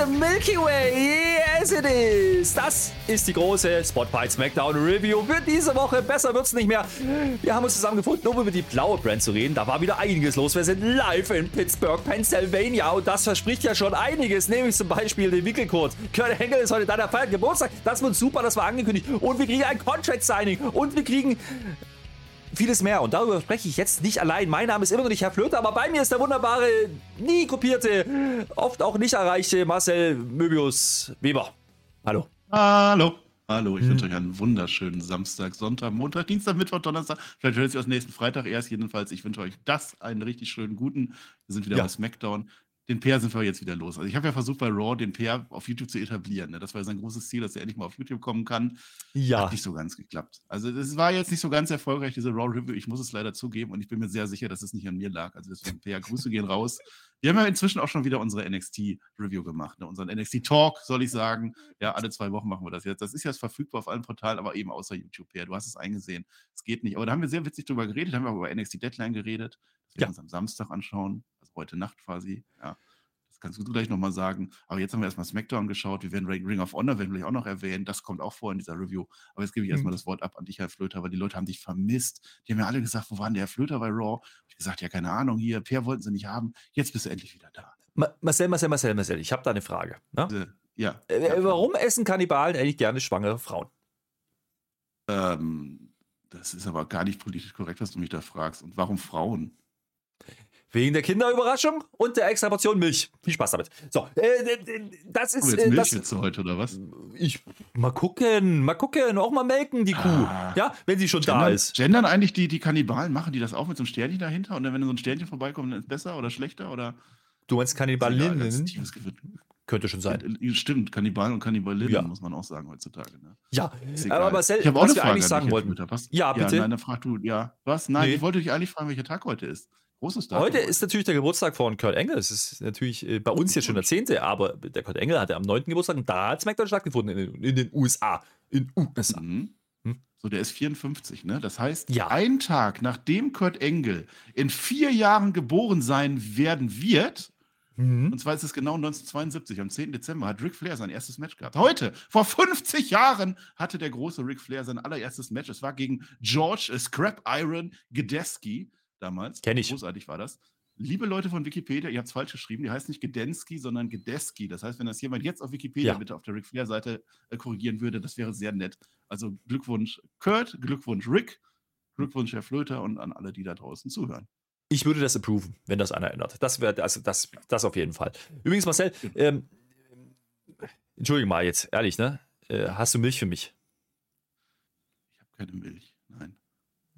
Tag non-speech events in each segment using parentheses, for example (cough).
A Milky Way, yes it is. Das ist die große Spotlight Smackdown Review für diese Woche. Besser wird's nicht mehr. Wir haben uns zusammengefunden, um über die blaue Brand zu reden. Da war wieder einiges los. Wir sind live in Pittsburgh, Pennsylvania und das verspricht ja schon einiges. Nämlich zum Beispiel den Wickelkurs. Kurt Engel ist heute da, der feiert Geburtstag. Das wird super, das war angekündigt. Und wir kriegen ein Contract-Signing und wir kriegen vieles mehr. Und darüber spreche ich jetzt nicht allein. Mein Name ist immer noch nicht Herr Flöter, aber bei mir ist der wunderbare, nie kopierte, oft auch nicht erreichte Marcel Möbius Weber. Hallo. Hallo. Hallo, ich wünsche euch einen wunderschönen Samstag, Sonntag, Montag, Dienstag, Mittwoch, Donnerstag. Vielleicht hört ihr es nächsten Freitag erst. Jedenfalls, ich wünsche euch das einen richtig schönen guten. Wir sind wieder Ja. bei SmackDown. Den Peer sind wir jetzt wieder los. Also ich habe ja versucht, bei Raw den Peer auf YouTube zu etablieren. Ne? Das war sein großes Ziel, dass er endlich mal auf YouTube kommen kann. Ja. Hat nicht so ganz geklappt. Also es war jetzt nicht so ganz erfolgreich, diese Raw Review. Ich muss es leider zugeben und ich bin mir sehr sicher, dass es nicht an mir lag. Also deswegen, Peer, Grüße gehen raus. Wir haben ja inzwischen auch schon wieder unsere NXT-Review gemacht. Ne? Unseren NXT-Talk, soll ich sagen. Ja, alle zwei Wochen machen wir das jetzt. Das ist jetzt verfügbar auf allen Portalen, aber eben außer YouTube. Peer, du hast es eingesehen. Es geht nicht. Aber da haben wir sehr witzig drüber geredet. haben wir über NXT Deadline geredet. Das werden Ja. wir uns am Samstag anschauen. Heute Nacht quasi. Ja. Das kannst du gleich nochmal sagen. Aber jetzt haben wir erstmal SmackDown geschaut. Wir werden Ring of Honor, werden wir gleich auch noch erwähnen. Das kommt auch vor in dieser Review. Aber jetzt gebe ich erstmal Mhm. das Wort ab an dich, Herr Flöter, weil die Leute haben dich vermisst. Die haben ja alle gesagt, wo war denn der Herr Flöter bei Raw? Ich gesagt, ja, keine Ahnung, hier, Per wollten sie nicht haben. Jetzt bist du endlich wieder da. Ma Marcel, Marcel, Marcel, Marcel, ich habe da eine Frage. Ne? Äh, Ja. Äh, ja, warum essen Kannibalen eigentlich gerne schwangere Frauen? Ähm, das ist aber gar nicht politisch korrekt, was du mich da fragst. Und warum Frauen? Wegen der Kinderüberraschung und der extra Portion Milch. Viel Spaß damit. So, äh, äh, das ist. wir jetzt Äh, Milch das, heute oder was? ich, mal gucken, mal gucken, auch mal melken, die Kuh. Ah. ja, wenn sie schon da Gendern, ist. gendern eigentlich die, die Kannibalen, machen die das auch mit so einem Sternchen dahinter? Und dann, wenn so ein Sternchen vorbeikommt, dann ist es besser oder schlechter? Oder Du meinst Kannibalinnen? Könnte schon sein. Äh, Stimmt, Kannibalen und Kannibalinnen, Ja. muss man auch sagen heutzutage. Ne? Ja, aber Marcel, ich habe auch was eine wir Frage eigentlich an sagen wollten. Was? Ja, bitte. nein, dann frag du, ja. Was? Nein, Nee. ich wollte dich eigentlich fragen, welcher Tag heute ist. Großes Tag. Heute ist natürlich der Geburtstag von Kurt Engel. Es ist natürlich äh, bei uns jetzt schon der 10., aber der Kurt Engel hatte am 9. Geburtstag und da hat SmackDown stattgefunden in, in den USA. In USA. Mhm. Hm? So, der ist 54, ne? Das heißt, Ja. ein Tag nachdem Kurt Engel in vier Jahren geboren sein werden wird, Mhm. und zwar ist es genau 1972, am 10. Dezember, hat Ric Flair sein erstes Match gehabt. Heute, vor 50 Jahren, hatte der große Ric Flair sein allererstes Match. Es war gegen George äh, Scrap Iron Gedeski damals. Kenn ich. Großartig war das. Liebe Leute von Wikipedia, ihr habt es falsch geschrieben. Die heißt nicht Gedensky, sondern Gedeski. Das heißt, wenn das jemand jetzt auf Wikipedia Ja. bitte auf der Ric Flair-Seite äh, korrigieren würde, das wäre sehr nett. Also Glückwunsch Kurt, Glückwunsch Rick, Glückwunsch Herr Flöter und an alle, die da draußen zuhören. Ich würde das approven, wenn das einer ändert. Das wäre also das, das auf jeden Fall. Übrigens, Marcel, ähm, entschuldige mal jetzt, ehrlich, ne? Äh, hast du Milch für mich? Ich habe keine Milch. Nein.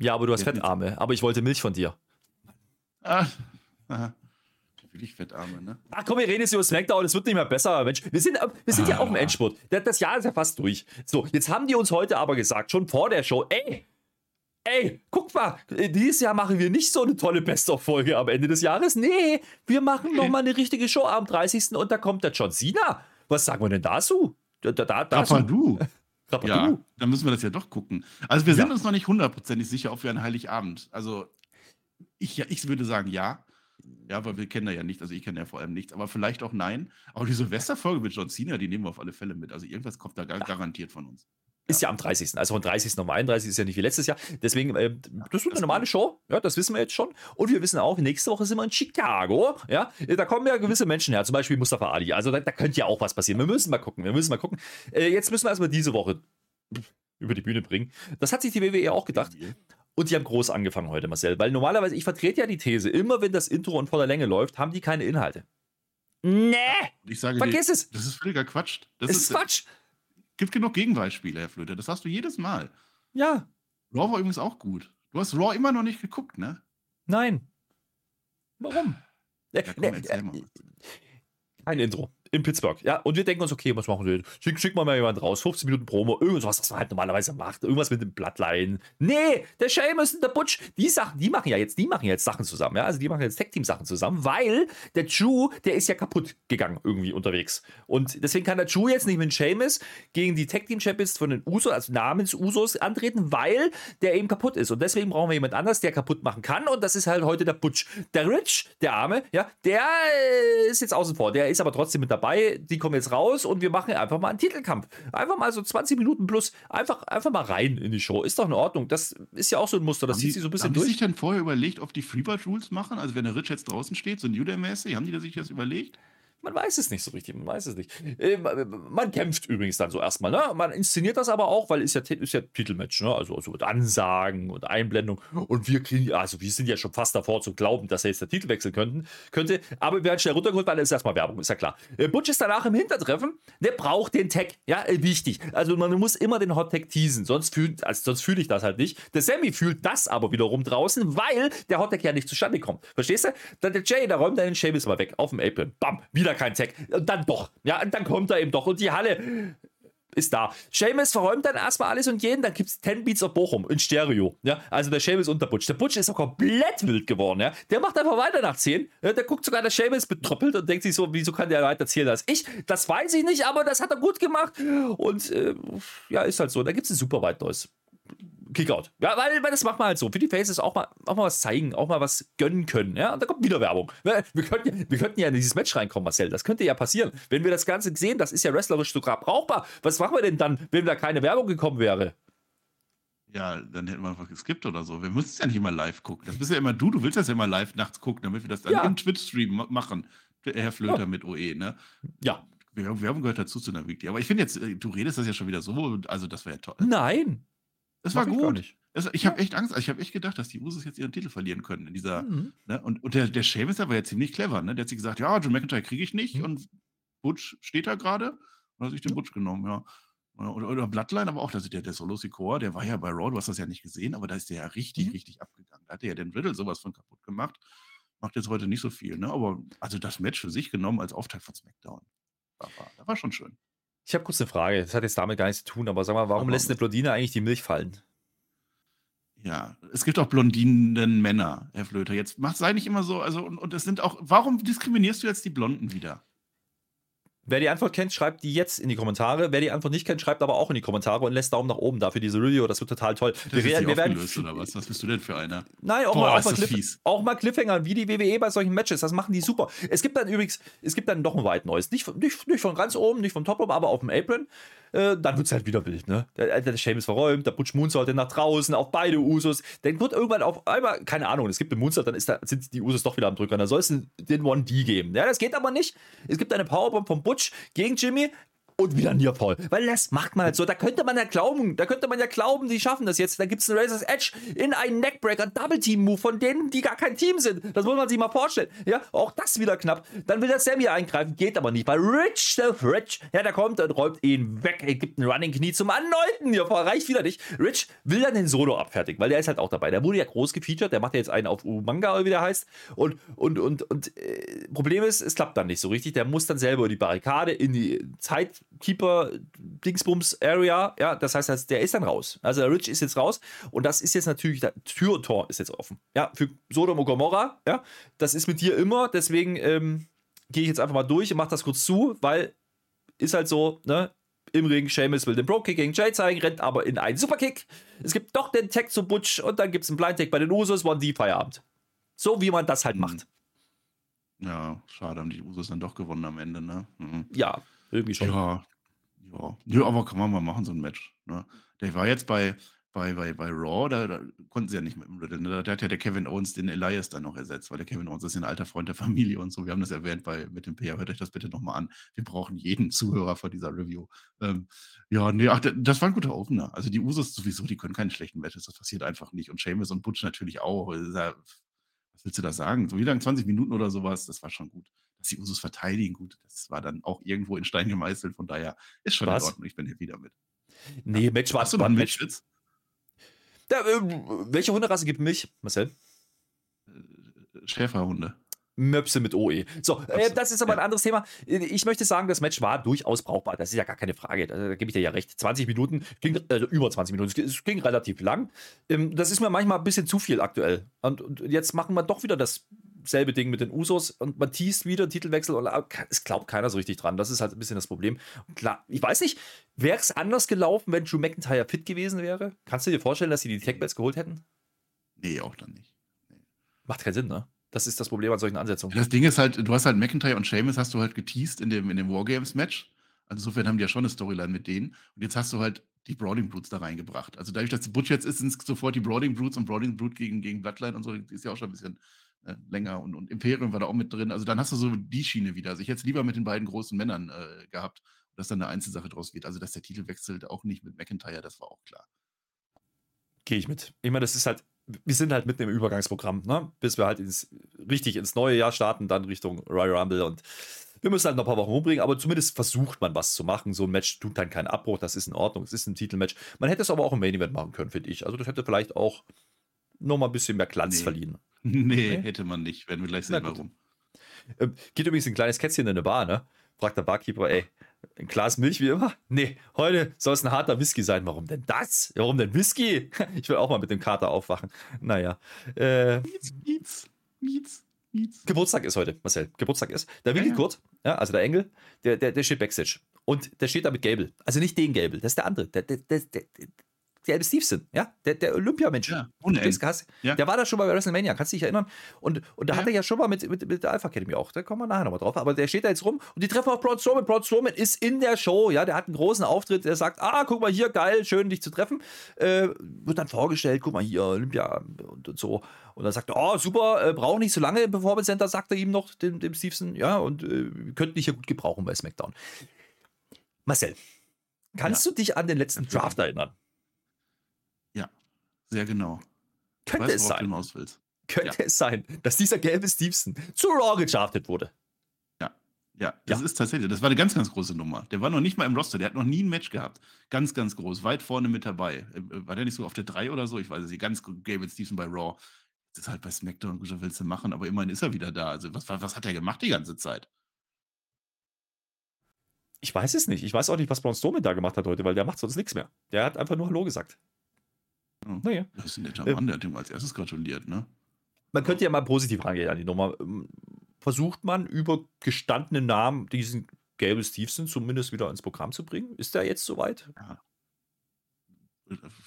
Ja, aber du hast Fettarme, aber ich wollte Milch von dir. Ah, aha. Wirklich Fettarme, ne? Ach komm, wir reden jetzt über SmackDown, es wird nicht mehr besser, Mensch. Wir sind, wir sind ja auch im Endspurt. Das, Jahr ist ja fast durch. So, jetzt haben die uns heute aber gesagt, schon vor der Show, ey, ey, guck mal, äh, dieses Jahr machen wir nicht so eine tolle Best-of-Folge am Ende des Jahres. Nee, wir machen noch (laughs) mal eine richtige Show am 30. und da kommt der John Cena. Was sagen wir denn dazu? Da, da, da, dazu? Rapadu. Rapadu. Ja, dann müssen wir das ja doch gucken. Also wir sind Ja. uns noch nicht hundertprozentig sicher, ob wir an Heiligabend, also ich, ja, ich würde sagen ja. Ja, weil wir kennen da ja nicht, also ich kenne ja vor allem nichts, aber vielleicht auch nein. Aber die Silvesterfolge mit John Cena, die nehmen wir auf alle Fälle mit. Also irgendwas kommt da gar, garantiert von uns. Ist ja am 30. Also von 30. auf 31 ist ja nicht wie letztes Jahr. Deswegen, äh, das wird eine normale Show. Ja, das wissen wir jetzt schon. Und wir wissen auch, nächste Woche sind wir in Chicago. Ja, da kommen ja gewisse Menschen her, zum Beispiel Mustafa Ali. Also da, da könnte ja auch was passieren. Wir müssen mal gucken. Wir müssen mal gucken. Äh, jetzt müssen wir erstmal diese Woche über die Bühne bringen. Das hat sich die WWE auch gedacht. Und die haben groß angefangen heute, Marcel. Weil normalerweise, ich vertrete ja die These, immer wenn das Intro in voller Länge läuft, haben die keine Inhalte. Nee, ich sage vergiss dir, es. das ist völliger Quatsch. Das Es ist Quatsch. Gibt genug Gegenbeispiele, Herr Flöter. Das hast du jedes Mal. Ja, Raw war übrigens auch gut. Du hast Raw immer noch nicht geguckt, ne? nein. Warum? Ja, komm, äh, mal. Kein Intro. In Pittsburgh. Ja, und wir denken uns, okay, was machen wir? Schick, schick mal mal jemand raus, 15 Minuten Promo, irgendwas, was man halt normalerweise macht, irgendwas mit dem Bloodline. Nee, der Sheamus und der Butch, die Sachen, die machen ja jetzt, die machen jetzt Sachen zusammen, ja, also die machen jetzt Tag-Team-Sachen zusammen, weil der Drew, der ist ja kaputt gegangen irgendwie unterwegs. Und deswegen kann der Drew jetzt nicht mit Sheamus gegen die Tag-Team-Champions von den Usos, also namens Usos, antreten, weil der eben kaputt ist. Und deswegen brauchen wir jemand anders, der kaputt machen kann. Und das ist halt heute der Butch. Der Rich, der Arme, ja, der äh, ist jetzt außen vor. Der ist aber trotzdem mit dabei. Die kommen jetzt raus und wir machen einfach mal einen Titelkampf. Einfach mal so 20 Minuten plus. Einfach, einfach mal rein in die Show. Ist doch in Ordnung. Das ist ja auch so ein Muster. Das Haben zieht die, sich so ein bisschen haben die durch. sich dann vorher überlegt, ob die Freebird Rules machen? Also wenn der Rich jetzt draußen steht, so New Day-mäßig, haben die sich das überlegt? Man weiß es nicht so richtig, man weiß es nicht. Äh, man kämpft übrigens dann so erstmal, ne? Man inszeniert das aber auch, weil ist ja, ist ja Titelmatch, ne? Also, also mit Ansagen und Einblendung. Und wir kriegen, also wir sind ja schon fast davor zu glauben, dass er jetzt der Titel wechseln könnten, könnte. Aber wir werden schnell runtergeholt, weil es erstmal Werbung, ist ja klar. Äh, Butch ist danach im Hintertreffen, der braucht den Tag, ja, äh, wichtig. Also man muss immer den Hot Tag teasen, sonst also fühle ich das halt nicht. Der Sammy fühlt das aber wiederum draußen, weil der Hot Tag ja nicht zustande kommt. Verstehst du? Dann der Jay, der räumt dann den mal weg, auf dem Apron. Bam, wieder kein Tag. Und dann doch. Ja, und dann kommt er eben doch. Und die Halle ist da. Seamus verräumt dann erstmal alles und jeden, dann gibt es 10 Beats of Bochum in Stereo. Ja, also der Seamus und der Butch. Der Butch ist so komplett wild geworden, ja. Der macht einfach weiter nach 10. Ja, der guckt sogar der Seamus betroppelt und denkt sich so, wieso kann der weiter zählen als ich? Das weiß ich nicht, aber das hat er gut gemacht. Und äh, ja, ist halt so. Da gibt es ein super weit neues. Kickout. Ja, weil, weil das macht man halt so. Für die Faces auch mal, auch mal was zeigen, auch mal was gönnen können. Ja, und da kommt wieder Werbung. Wir, wir, könnten, ja- wir könnten ja in dieses Match reinkommen, Marcel. Das könnte ja passieren. Wenn wir das Ganze sehen, das ist ja wrestlerisch sogar brauchbar. Was machen wir denn dann, wenn da keine Werbung gekommen wäre? Ja, dann hätten wir einfach geskippt oder so. Wir müssen es ja nicht immer live gucken. Das bist ja immer du. Du willst das ja immer live nachts gucken, damit wir das dann Ja. im Twitch-Stream ma- machen. Herr Flöter mit OE, ne? Ja. Werbung Werbung gehört dazu zu einer Weekly. Aber ich finde jetzt, äh, du redest das ja schon wieder so, also das war ja toll. Nein. Das war gut. Das, ich habe echt Angst, ich habe echt gedacht, dass die Usos jetzt ihren Titel verlieren können in dieser. Mhm. Ne? Und, und der, der Sheamus, der war ja ziemlich clever, ne? Der hat sich gesagt, ja, John McIntyre kriege ich nicht Mhm. und Butch steht da gerade und hat sich den Ja. Butch genommen, ja. Oder, oder, oder Bloodline, aber auch, also der, der Solo Sikoa, der war ja bei Raw, du hast das ja nicht gesehen, aber da ist der ja richtig, Mhm. richtig abgegangen. Da hat der ja den Riddle sowas von kaputt gemacht. Macht jetzt heute nicht so viel, ne? Aber also das Match für sich genommen als Auftakt von SmackDown. Das war, war schon schön. Ich habe kurz eine Frage. Das hat jetzt damit gar nichts zu tun, aber sag mal, warum Aber- lässt eine Blondine eigentlich die Milch fallen? Ja, es gibt auch blondinen Männer, Herr Flöter. Jetzt mach, sei nicht immer so, also und, und es sind auch, warum diskriminierst du jetzt die Blonden wieder? Wer die Antwort kennt, schreibt die jetzt in die Kommentare. Wer die Antwort nicht kennt, schreibt aber auch in die Kommentare und lässt Daumen nach oben dafür diese Review. Das wird total toll. Das ist werden- nicht aufgelöst, oder was? Was bist du denn für einer? Nein, auch, Boah, mal, auch, mal Cliff, auch mal Cliffhanger, wie die WWE bei solchen Matches. Das machen die super. Es gibt dann übrigens, es gibt dann noch ein weit neues. Nicht, von- nicht, nicht von ganz oben, nicht vom Top oben, aber auf dem Apron. Äh, dann wird es halt wieder wild, ne? Der, der Shame ist verräumt, der Butch Moonsault dann nach draußen, auf beide Usos. Dann wird irgendwann auf einmal, keine Ahnung, es gibt einen Moonsault, dann ist da, sind die Usos doch wieder am Drücker. Da soll es den 1D geben. Ja, das geht aber nicht. Es gibt eine Powerbomb vom Butch gegen Jimmy. Und wieder Nearfall. Weil das macht man halt so. Da könnte man ja glauben, da könnte man ja glauben, die schaffen das jetzt. Da gibt es einen Razor's Edge in einen Neckbreaker, Double Team Move von denen, die gar kein Team sind. Das muss man sich mal vorstellen. Ja, auch das wieder knapp. Dann will der Sammy eingreifen, geht aber nicht, weil Rich, der Rich, ja, der kommt und räumt ihn weg. Er gibt einen Running Knie zum erneuten. Ja, reicht wieder nicht. Rich will dann den Solo abfertigen, weil der ist halt auch dabei. Der wurde ja groß gefeatured, der macht ja jetzt einen auf Umanga, oder wie der heißt. Und, und, und, und äh, Problem ist, es klappt dann nicht so richtig. Der muss dann selber über die Barrikade in die Zeitkeeper Dingsbums Area. Ja, das heißt, der ist dann raus. Also der Rich ist jetzt raus und das ist jetzt natürlich, der Tür und Tor ist jetzt offen. Ja, für Sodom und Gomorra. Ja, das ist mit dir immer. Deswegen ähm, gehe ich jetzt einfach mal durch und mache das kurz zu, weil ist halt so, ne? Im Ring, Seamus will den Bro-Kick gegen Jay zeigen, rennt aber in einen Superkick. Es gibt doch den Tag zu Butch und dann gibt es einen Blind-Tag bei den Usos, One D Feierabend. So wie man das halt Mhm. macht. Ja, schade, haben die Usos dann doch gewonnen am Ende, ne? Mhm. Ja, irgendwie schon. Ja, ja. Ja, aber kann man mal machen, so ein Match. Ne? Der war jetzt bei, bei, bei, bei Raw, da, da konnten sie ja nicht mit dem Riddle. Ne? Da hat ja der Kevin Owens den Elias dann noch ersetzt, weil der Kevin Owens ist ja ein alter Freund der Familie und so. Wir haben das erwähnt bei, mit dem PR. Hört euch das bitte nochmal an. Wir brauchen jeden Zuhörer von dieser Review. Ähm, ja, nee, ach, das war ein guter Opener. Also die Usos sowieso, die können keine schlechten Matches. Das passiert einfach nicht. Und Seamus und Butch natürlich auch. Was willst du da sagen? So wie lange? 20 Minuten oder sowas? Das war schon gut. Dass die Usos verteidigen, gut. Das war dann auch irgendwo in Stein gemeißelt. Von daher ist schon Was? in Ordnung. Ich bin happy damit. Nee, Match war Hast du noch einen Match. Mitschwitz? Ja, äh, welche Hunderasse gibt Milch, Marcel? Schäferhunde. Möpse mit OE. So, äh, das ist aber ein anderes Thema. Ich möchte sagen, das Match war durchaus brauchbar. Das ist ja gar keine Frage. Da, da gebe ich dir ja recht. 20 Minuten, ging, also über 20 Minuten, es ging relativ lang. Ähm, das ist mir manchmal ein bisschen zu viel aktuell. Und, und jetzt machen wir doch wieder dasselbe Ding mit den Usos und man teast wieder Titelwechsel und es glaubt keiner so richtig dran. Das ist halt ein bisschen das Problem. Und klar, ich weiß nicht, wäre es anders gelaufen, wenn Drew McIntyre fit gewesen wäre? Kannst du dir vorstellen, dass sie die Tech-Belts geholt hätten? Nee, auch dann nicht. Nee. Macht keinen Sinn, ne? Das ist das Problem an solchen Ansetzungen. Das Ding ist halt, du hast halt McIntyre und Sheamus hast du halt geteased in dem, in dem Wargames-Match. Also insofern haben die ja schon eine Storyline mit denen. Und jetzt hast du halt die Brawling Brutes da reingebracht. Also dadurch, dass Butch jetzt ist, sind es sofort die Brawling Brutes und Brawling Brute gegen, gegen Bloodline und so, die ist ja auch schon ein bisschen äh, länger und, und, Imperium war da auch mit drin. Also dann hast du so die Schiene wieder. Also ich hätte es lieber mit den beiden großen Männern äh, gehabt, dass dann eine Einzelsache draus wird. Also dass der Titel wechselt, auch nicht mit McIntyre, das war auch klar. Gehe ich mit. Ich meine, das ist halt, wir sind halt mitten im Übergangsprogramm, ne? bis wir halt ins, richtig ins neue Jahr starten, dann Richtung Royal Rumble und wir müssen halt noch ein paar Wochen rumbringen, aber zumindest versucht man was zu machen. So ein Match tut dann keinen Abbruch, das ist in Ordnung, es ist ein Titelmatch. Man hätte es aber auch im Main Event machen können, finde ich. Also das hätte vielleicht auch noch mal ein bisschen mehr Glanz Nee. verliehen. (laughs) Nee, hätte man nicht. Werden wir gleich sehen, warum. Ähm, geht übrigens ein kleines Kätzchen in eine Bar, ne? Fragt der Barkeeper, ey, ein Glas Milch wie immer? Nee, heute soll es ein harter Whisky sein. Warum denn das? Warum denn Whisky? (laughs) Ich will auch mal mit dem Kater aufwachen. Naja. Äh, Mietz, Mietz, Mietz, Mietz. Geburtstag ist heute, Marcel. Geburtstag ist. Der Willi Ja, ja. Kurt, ja, also der Engel, der, der, der steht Backstage. Und der steht da mit Gable. Also nicht den Gable, das ist der andere. Der, der, der, der, Elbe Stevenson, ja, der, der Olympiamensch. Ja, hast, Ja. Der war da schon bei WrestleMania, kannst du dich erinnern? Und, und da Ja. hat er ja schon mal mit, mit, mit der Alpha Academy auch, da kommen wir nachher nochmal drauf, aber der steht da jetzt rum und die treffen auch Braun Strowman. Braun Strowman ist in der Show, ja, der hat einen großen Auftritt, der sagt, ah, guck mal hier, geil, schön, dich zu treffen. Äh, wird dann vorgestellt, guck mal hier, Olympia und, und so. Und dann sagt er, oh, super, äh, braucht nicht so lange im Performance Center, sagt er ihm noch, dem, dem Stevenson, ja, und äh, könnten dich ja gut gebrauchen bei SmackDown. Marcel, kannst du dich an den letzten. Draft erinnern? Sehr genau. Könnte weiß, es sein. Könnte es sein, dass dieser gelbe Stevenson zu Raw gedraftet wurde? Ja, das Ja. ist tatsächlich, das war eine ganz, ganz große Nummer. Der war noch nicht mal im Roster, der hat noch nie ein Match gehabt. Ganz, ganz groß, weit vorne mit dabei. Äh, War der nicht so auf der 3 oder so? Ich weiß es nicht. Ganz Gable Stevenson bei Raw. Das ist halt bei SmackDown, gut, was willst du machen, aber immerhin ist er wieder da. Also, was, was hat er gemacht die ganze Zeit? Ich weiß es nicht. Ich weiß auch nicht, was Braun Strowman da gemacht hat heute, weil der macht sonst nichts mehr. Der hat einfach nur Hallo gesagt. Ja. Naja. Das ist ein netter. Mann, der hat ihm als erstes gratuliert, ne? Man könnte ja mal positiv rangehen an die Nummer. Ähm, Versucht man über gestandene Namen diesen Gable Stevenson zumindest wieder ins Programm zu bringen? Ist der jetzt soweit?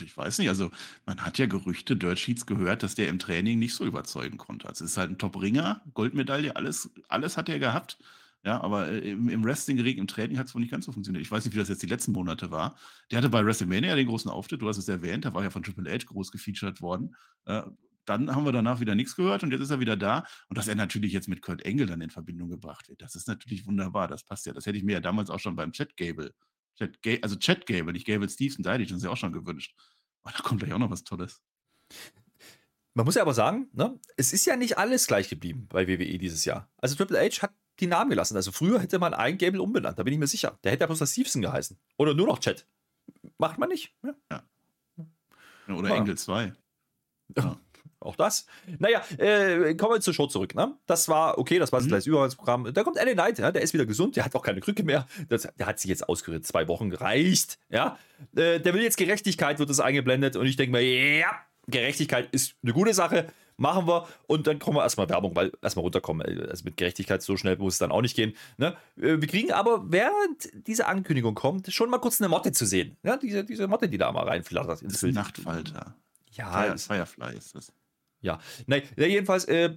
Ich weiß nicht, also man hat ja Gerüchte, Dirt Sheets gehört, dass der im Training nicht so überzeugen konnte. Also es ist halt ein Top-Ringer, Goldmedaille, alles, alles hat er gehabt. Ja, aber äh, im, im Wrestling-Ring, im Training hat es wohl nicht ganz so funktioniert. Ich weiß nicht, wie das jetzt die letzten Monate war. Der hatte bei WrestleMania den großen Auftritt, du hast es erwähnt, da war ja von Triple H groß gefeatured worden. Äh, dann haben wir danach wieder nichts gehört und jetzt ist er wieder da. Und dass er natürlich jetzt mit Kurt Engel dann in Verbindung gebracht wird, das ist natürlich wunderbar. Das passt ja. Das hätte ich mir ja damals auch schon beim Chat Gable, Chat Ga also Chat Gable, nicht Gable Stevenson, da hätte ich uns ja auch schon gewünscht. Aber da kommt gleich auch noch was Tolles. Man muss ja aber sagen, ne, es ist ja nicht alles gleich geblieben bei WWE dieses Jahr. Also Triple H hat die Namen gelassen. Also früher hätte man einen Gable umbenannt, da bin ich mir sicher. Der hätte ja bloß das Stevenson geheißen. Oder nur noch Chat. Macht man nicht. Ja. Ja, Oder Ja. Engel 2. (laughs) Ja. Auch das. Naja, äh, kommen wir zur Show zurück. Ne? Das war okay, das war das Mhm. gleiche Übergangsprogramm. Da kommt LA Knight, ja, der ist wieder gesund, der hat auch keine Krücke mehr. Das, der hat sich jetzt ausgerührt, zwei Wochen gereicht. Ja? Äh, der will jetzt Gerechtigkeit, wird das eingeblendet. Und ich denke mir, ja, Gerechtigkeit ist eine gute Sache. Machen wir und dann kommen wir erstmal Werbung, weil erstmal runterkommen. Also mit Gerechtigkeit so schnell muss es dann auch nicht gehen. Ne? Äh, Wir kriegen aber, während diese Ankündigung kommt, schon mal kurz eine Motte zu sehen. Ja, diese, diese Motte, die da mal reinflattert Das ins ist Bild. Nachtfalter. Ja, Firefly ist das. ja, nein, jedenfalls, äh,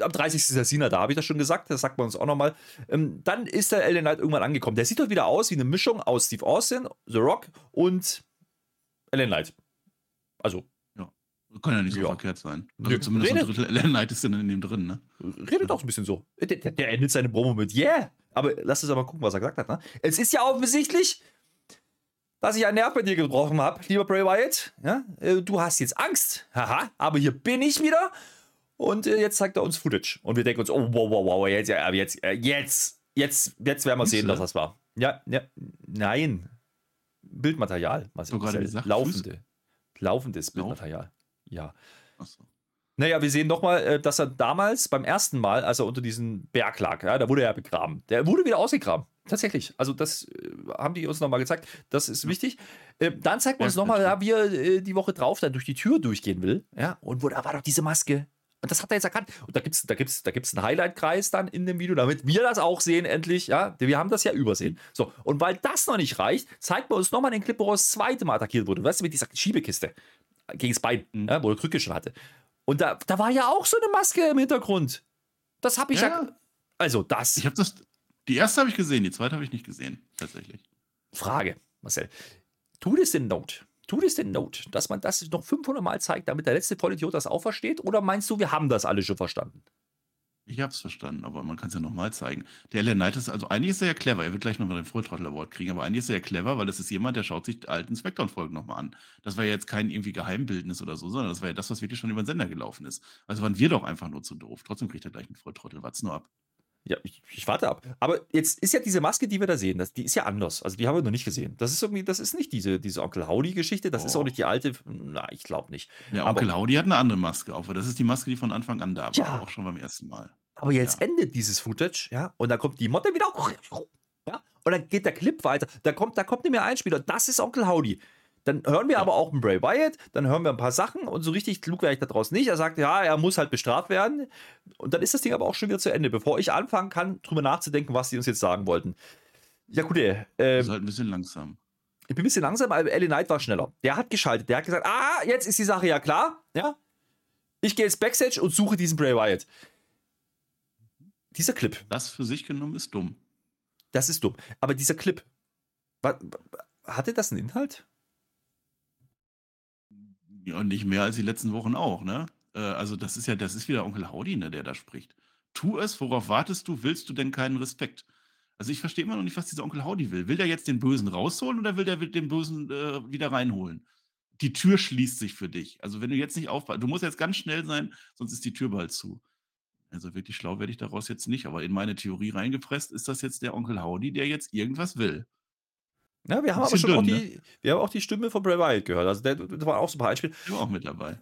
am 30. ist der Sina da, habe ich das schon gesagt, das sagt man uns auch nochmal. Ähm, dann ist der Ellen Knight irgendwann angekommen. Der sieht doch wieder aus wie eine Mischung aus Steve Austin, The Rock und Ellen Knight. Also, Kann ja nicht so Ja. verkehrt sein. Also Nö. zumindest ein Redet- Drittel (laughs) Ellen Knight ist dann in dem drin, ne? redet auch ein bisschen so. Der, der, endet seine Promo mit Yeah. Aber lass uns aber gucken, was er gesagt hat. Ne? Es ist ja offensichtlich, dass ich einen Nerv bei dir gebrochen habe, lieber Bray Wyatt. Ja? Äh, Du hast jetzt Angst. Haha, aber hier bin ich wieder. Und äh, jetzt zeigt er uns Footage. Und wir denken uns, oh, wow, wow, wow, jetzt, ja, jetzt, äh, jetzt, jetzt, jetzt werden wir Füße? sehen, dass das war. Ja, ja, nein. Bildmaterial. Was gerade Marcel, gesagt, Laufende. Laufendes Lauf- Bildmaterial. Ja. Achso. Naja, wir sehen nochmal, äh, dass er damals beim ersten Mal, als er unter diesem Berg lag, ja, da wurde er begraben. Der wurde wieder ausgegraben. Tatsächlich. Also, das äh, haben die uns nochmal gezeigt. Das ist wichtig. Äh, dann zeigt man uns nochmal, ja, wie er äh, die Woche drauf dann durch die Tür durchgehen will. Ja, und wo, da war doch diese Maske. Und das hat er jetzt erkannt. Und da gibt es da gibt's, da gibt's einen Highlight-Kreis dann in dem Video, damit wir das auch sehen, endlich. Ja, wir haben das ja übersehen. So, und weil das noch nicht reicht, zeigt man uns nochmal den Clip, wo er das zweite Mal attackiert wurde. Weißt du, mit dieser Schiebekiste gegen das Bein, Mhm. ja, wo er Krücke schon hatte. Und da, da war ja auch so eine Maske im Hintergrund. Das habe ich ja. Ja. Also, das. Ich habe das. Die erste habe ich gesehen, die zweite habe ich nicht gesehen, tatsächlich. Frage, Marcel. Tut es denn Not? Tut es denn Not, dass man das noch 500 Mal zeigt, damit der letzte Vollidiot das auch versteht? Oder meinst du, wir haben das alle schon verstanden? Ich habe es verstanden, aber man kann es ja nochmal zeigen. Der LA Knight ist, also eigentlich ist er ja clever. Er wird gleich nochmal den Fulltrottel Award kriegen, aber eigentlich ist er ja clever, weil das ist jemand, der schaut sich die alten Spectrum-Folgen nochmal an. Das war ja jetzt kein irgendwie Geheimbildnis oder so, sondern das war ja das, was wirklich schon über den Sender gelaufen ist. Also waren wir doch einfach nur zu doof. Trotzdem kriegt er gleich einen Volltrottel. Wart's nur ab. Ja, ich, ich warte ab. Aber jetzt ist ja diese Maske, die wir da sehen, das, die ist ja anders. Also die haben wir noch nicht gesehen. Das ist irgendwie, das ist nicht diese, diese Onkel Howdy-Geschichte, das ist auch Oh. nicht die alte. Na, ich glaube nicht. Aber- Onkel Audi hat eine andere Maske auf. aber Das ist die Maske, die von Anfang an da war. Ja. Auch schon beim ersten Mal. Aber jetzt Ja. endet dieses Footage, ja, und dann kommt die Motte wieder, ja, und dann geht der Clip weiter. Da kommt, da kommt nicht mehr ein Spieler. Das ist Onkel Howdy. Dann hören wir aber auch einen Bray Wyatt, dann hören wir ein paar Sachen und so richtig klug wäre ich da draußen nicht. Er sagt, ja, er muss halt bestraft werden. Und dann ist das Ding aber auch schon wieder zu Ende, bevor ich anfangen kann, drüber nachzudenken, was sie uns jetzt sagen wollten. Ja, gut, äh, Das ist halt ein bisschen langsam. ich bin ein bisschen langsam, aber Ellie Knight war schneller. Der hat geschaltet. Der hat gesagt, ah, jetzt ist die Sache ja klar. Ja. Ich gehe jetzt Backstage und suche diesen Bray Wyatt. Dieser Clip, Das für sich genommen ist dumm. das ist dumm. Aber dieser Clip, hatte das einen Inhalt? Ja, nicht mehr als die letzten Wochen auch, ne? Äh, also das ist ja, das ist wieder Onkel Howdy, ne, der da spricht. Tu es, worauf wartest du? Willst du denn keinen Respekt? Also ich verstehe immer noch nicht, was dieser Onkel Howdy will. Will der jetzt den Bösen rausholen oder will der den Bösen äh, wieder reinholen? Die Tür schließt sich für dich. Also wenn du jetzt nicht aufpasst, du musst jetzt ganz schnell sein, sonst ist die Tür bald zu. Also wirklich schlau werde ich daraus jetzt nicht, aber in meine Theorie reingepresst ist das jetzt der Onkel Howdy, der jetzt irgendwas will. Ja, wir haben aber schon auch dünn, die, wir haben auch die Stimme von Bray Wyatt gehört. Also der, das war auch so ein paar Einspiele. Ich war auch mit dabei.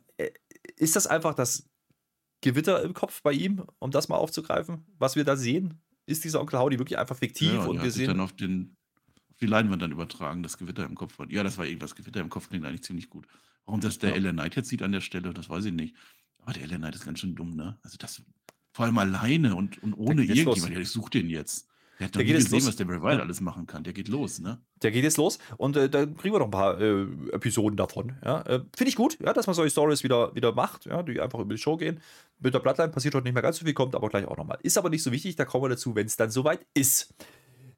Ist das einfach das Gewitter im Kopf bei ihm, um das mal aufzugreifen, was wir da sehen? Ist dieser Onkel Howdy wirklich einfach fiktiv Ja, und wir sich dann sehen. auf, den, auf die Leinwand dann übertragen, das Gewitter im Kopf. Ja, das war irgendwas. Gewitter im Kopf klingt eigentlich ziemlich gut. Warum das der Ja. LA Knight jetzt sieht an der Stelle, das weiß ich nicht. Aber der LA Knight ist ganz schön dumm, ne? Also das vor allem alleine und, und ohne irgendjemand. Ja, ich suche den jetzt. Der hat doch Der nie gesehen, los. was der Wyatt Ja. alles machen kann. Der geht los, ne? Der geht jetzt los und äh, da kriegen wir noch ein paar äh, Episoden davon. Ja? Äh, Finde ich gut, ja, dass man solche Stories wieder, wieder macht, ja, die einfach über die Show gehen. Mit der Bloodline passiert heute nicht mehr ganz so viel, kommt aber gleich auch nochmal. Ist aber nicht so wichtig, da kommen wir dazu, wenn es dann soweit ist.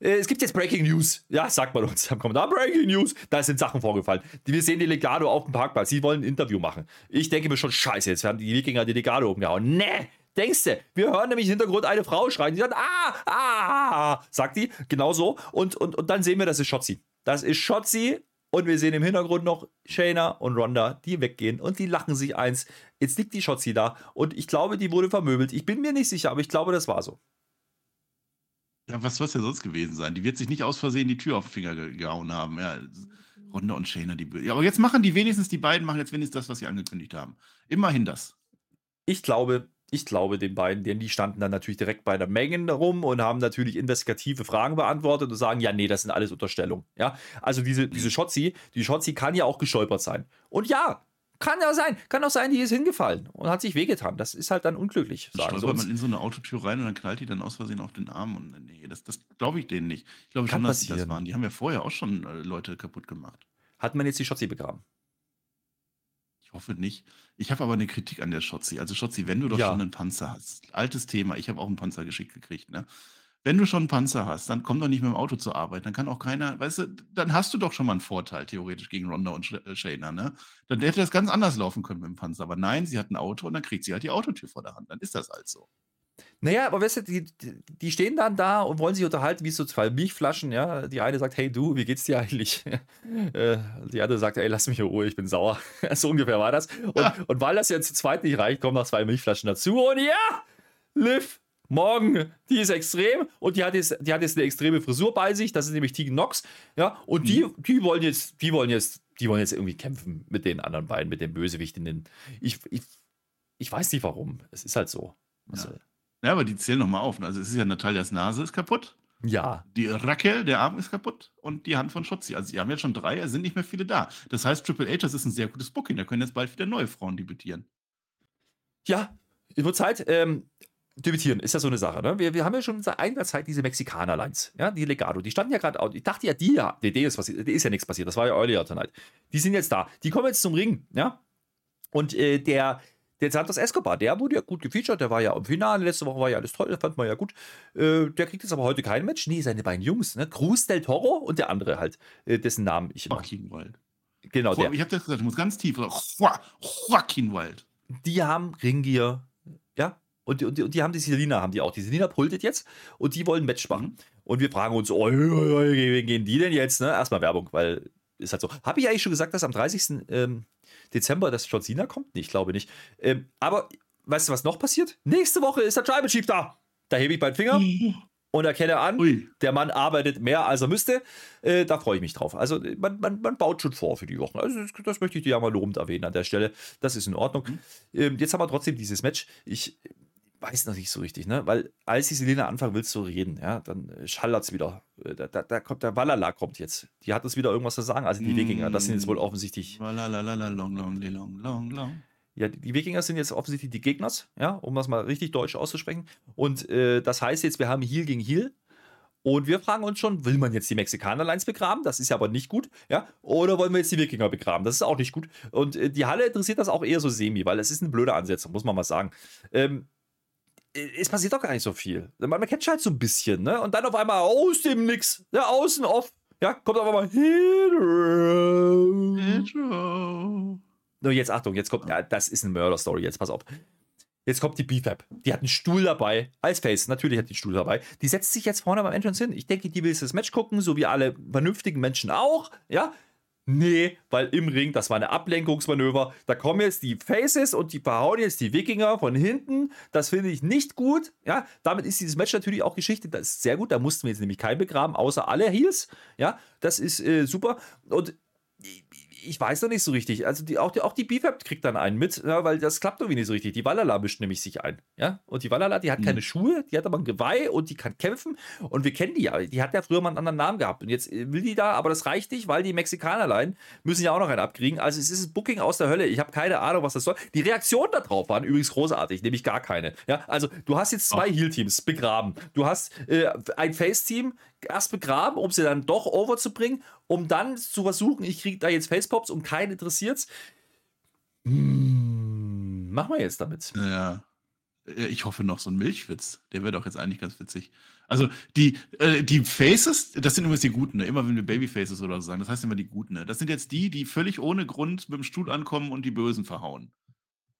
Äh, Es gibt jetzt Breaking News. Ja, sagt man uns am Kommentar. Breaking News. Da sind Sachen vorgefallen. Wir sehen die Legado auf dem Parkplatz. Sie wollen ein Interview machen. Ich denke mir schon, scheiße, jetzt werden die Wikinger die Legado umgehauen. Nee, denkst du? Wir hören nämlich im Hintergrund eine Frau schreien. Die sagt, ah, ah, ah, sagt die. Genau so. Und, und, und dann sehen wir, das ist Shotzi. Das ist Shotzi. Und wir sehen im Hintergrund noch Shayna und Ronda, die weggehen und die lachen sich eins. Jetzt liegt die Shotzi da und ich glaube, die wurde vermöbelt. Ich bin mir nicht sicher, aber ich glaube, das war so. Ja, was soll es ja sonst gewesen sein? Die wird sich nicht aus Versehen die Tür auf den Finger ge gehauen haben. Ja, Ronda und Shayna, die. bö- Ja, aber jetzt machen die wenigstens, die beiden machen jetzt wenigstens das, was sie angekündigt haben. Immerhin das. Ich glaube, ich glaube den beiden, denn die standen dann natürlich direkt bei der Mengen rum und haben natürlich investigative Fragen beantwortet und sagen, ja, nee, das sind alles Unterstellungen. Ja, also diese, diese Schotzi, die Schotzi kann ja auch gestolpert sein. Und ja, kann ja sein, kann auch sein, die ist hingefallen und hat sich wehgetan. Das ist halt dann unglücklich, sagen sie stolpert man in so eine Autotür rein und dann knallt die dann aus Versehen auf den Arm. Und nee, das, das glaube ich denen nicht. Ich glaube Kann schon, dass die das waren. Die haben ja vorher auch schon äh, Leute kaputt gemacht. Hat man jetzt die Schotzi begraben? Ich hoffe nicht. Ich habe aber eine Kritik an der Schotzi. Also Schotzi, wenn du doch Ja. schon einen Panzer hast, altes Thema, ich habe auch einen Panzer geschickt gekriegt, ne? Wenn du schon einen Panzer hast, dann komm doch nicht mit dem Auto zur Arbeit. Dann kann auch keiner, weißt du, dann hast du doch schon mal einen Vorteil, theoretisch, gegen Ronda und Sh- äh, Shayna, ne? Dann hätte das ganz anders laufen können mit dem Panzer. Aber nein, sie hat ein Auto und dann kriegt sie halt die Autotür vor der Hand. Dann ist das halt so. Naja, aber weißt du, die, die stehen dann da und wollen sich unterhalten, wie so zwei Milchflaschen, ja. Die eine sagt, hey du, wie geht's dir eigentlich? (laughs) Äh, die andere sagt, ey, lass mich in Ruhe, ich bin sauer. (laughs) so ungefähr war das. Und, Ja. und weil das jetzt zu zweit nicht reicht, kommen noch zwei Milchflaschen dazu. Und ja, Liv, morgen, die ist extrem und die hat jetzt, die hat jetzt eine extreme Frisur bei sich, das ist nämlich Tegan Nox, ja. Und die, die wollen jetzt, die wollen jetzt, die wollen jetzt irgendwie kämpfen mit den anderen beiden, mit den Bösewichtinnen. Ich, ich ich weiß nicht warum. Es ist halt so. Ja. Ja, aber die zählen nochmal auf. Also es ist ja Natalias Nase ist kaputt. Ja. Die Raquel, der Arm ist kaputt und die Hand von Schotzi. Also, sie haben jetzt schon drei, es sind nicht mehr viele da. Das heißt, Triple H, das ist ein sehr gutes Booking. Da können jetzt bald wieder neue Frauen debütieren. Ja, wird Zeit. Ähm, debütieren ist ja so eine Sache. Ne? Wir, wir haben ja schon seit einiger Zeit diese Mexikaner-Lines, ja, die Legado. Die standen ja gerade, ich dachte ja, die, ja, die, die ist, was, die ist ja nichts passiert. Das war ja earlier tonight. Die sind jetzt da. Die kommen jetzt zum Ring, ja. Und äh, der, der Santos Escobar, der wurde ja gut gefeatured, der war ja im Finale, letzte Woche war ja alles toll, das fand man ja gut. Äh, der kriegt jetzt aber heute kein Match. Nee, seine beiden Jungs, ne? Cruz del Toro und der andere halt, äh, dessen Namen ich. Joaquin Wild. Genau, der. Ich habe das gesagt, ich muss ganz tief. Joaquin Wild. Die haben Ringier, ja, und, und, und, die haben die Selina, haben die auch. Die Selina pultet jetzt und die wollen ein Match machen. Mhm. Und wir fragen uns, oh, wen gehen die denn jetzt? Ne? Erstmal Werbung, weil ist halt so. Habe ich eigentlich schon gesagt, dass am 30. Ähm, Dezember das John Cena kommt? Nee, ich glaube nicht. Ähm, aber weißt du, was noch passiert? Nächste Woche ist der Tribal Chief da. Da hebe ich meinen Finger und erkenne an, Ui. der Mann arbeitet mehr, als er müsste. Äh, da freue ich mich drauf. Also man, man, man, baut schon vor für die Wochen. Also das, das, möchte ich dir ja mal lobend erwähnen an der Stelle. Das ist in Ordnung. Mhm. Ähm, jetzt haben wir trotzdem dieses Match. Ich weiß noch nicht so richtig, ne? Weil als die Selena anfangen willst zu reden, ja, dann schallert es wieder. Äh, da, da, da, kommt der Walala kommt jetzt. Die hat uns wieder irgendwas zu sagen. Also die Wikinger, das sind jetzt wohl mm. offensichtlich. Walalala, long, long, long, long, long. Ja, die Wikinger sind jetzt offensichtlich die Gegners, ja, um das mal richtig deutsch auszusprechen. Und äh, das heißt jetzt, wir haben Heal gegen Heal. Und wir fragen uns schon, will man jetzt die Mexikaner-Lines begraben? Das ist ja aber nicht gut, ja? Oder wollen wir jetzt die Wikinger begraben? Das ist auch nicht gut. Und äh, die Halle interessiert das auch eher so semi, weil es ist eine blöde Ansetzung, muss man mal sagen. Ähm, es passiert doch gar nicht so viel. Man, man kennt halt so ein bisschen, ne? Und dann auf einmal aus dem Nix, ja, außen off, ja, kommt auf einmal Hero. Hero. No, jetzt Achtung, jetzt kommt, ja, das ist eine Murder-Story, jetzt pass auf. Jetzt kommt die BFAB. Die hat einen Stuhl dabei, als Face, natürlich hat die einen Stuhl dabei. Die setzt sich jetzt vorne beim Entrance hin. Ich denke, die will das Match gucken, so wie alle vernünftigen Menschen auch, ja. Nee, weil im Ring, das war eine Ablenkungsmanöver. Da kommen jetzt die Faces und die verhauen jetzt die Wikinger von hinten. Das finde ich nicht gut. Ja, damit ist dieses Match natürlich auch Geschichte. Das ist sehr gut. Da mussten wir jetzt nämlich keinen begraben, außer alle Heels. Ja, das ist äh, super. Und ich weiß noch nicht so richtig. Also die, auch, die, auch die BFAP kriegt dann einen mit, ja, weil das klappt irgendwie nicht so richtig. Die Wallala mischt nämlich sich ein. Ja? Und die Wallala, die hat mhm. keine Schuhe, die hat aber ein Geweih und die kann kämpfen. Und wir kennen die ja. Die hat ja früher mal einen anderen Namen gehabt. Und jetzt will die da, aber das reicht nicht, weil die Mexikanerlein müssen ja auch noch einen abkriegen. Also es ist Booking aus der Hölle. Ich habe keine Ahnung, was das soll. Die Reaktionen darauf waren übrigens großartig, nämlich gar keine. Ja? Also du hast jetzt zwei Heal-Teams begraben. Du hast äh, ein Face-Team erst begraben, um sie dann doch overzubringen um dann zu versuchen, ich kriege da jetzt Facepops und keinen interessiert's. Hm, machen wir jetzt damit. Ja. Ich hoffe noch so ein Milchwitz. Der wäre doch jetzt eigentlich ganz witzig. Also die, äh, die Faces, das sind übrigens die Guten, ne? immer wenn wir Babyfaces oder so sagen, das heißt immer die Guten. Ne? Das sind jetzt die, die völlig ohne Grund mit dem Stuhl ankommen und die Bösen verhauen.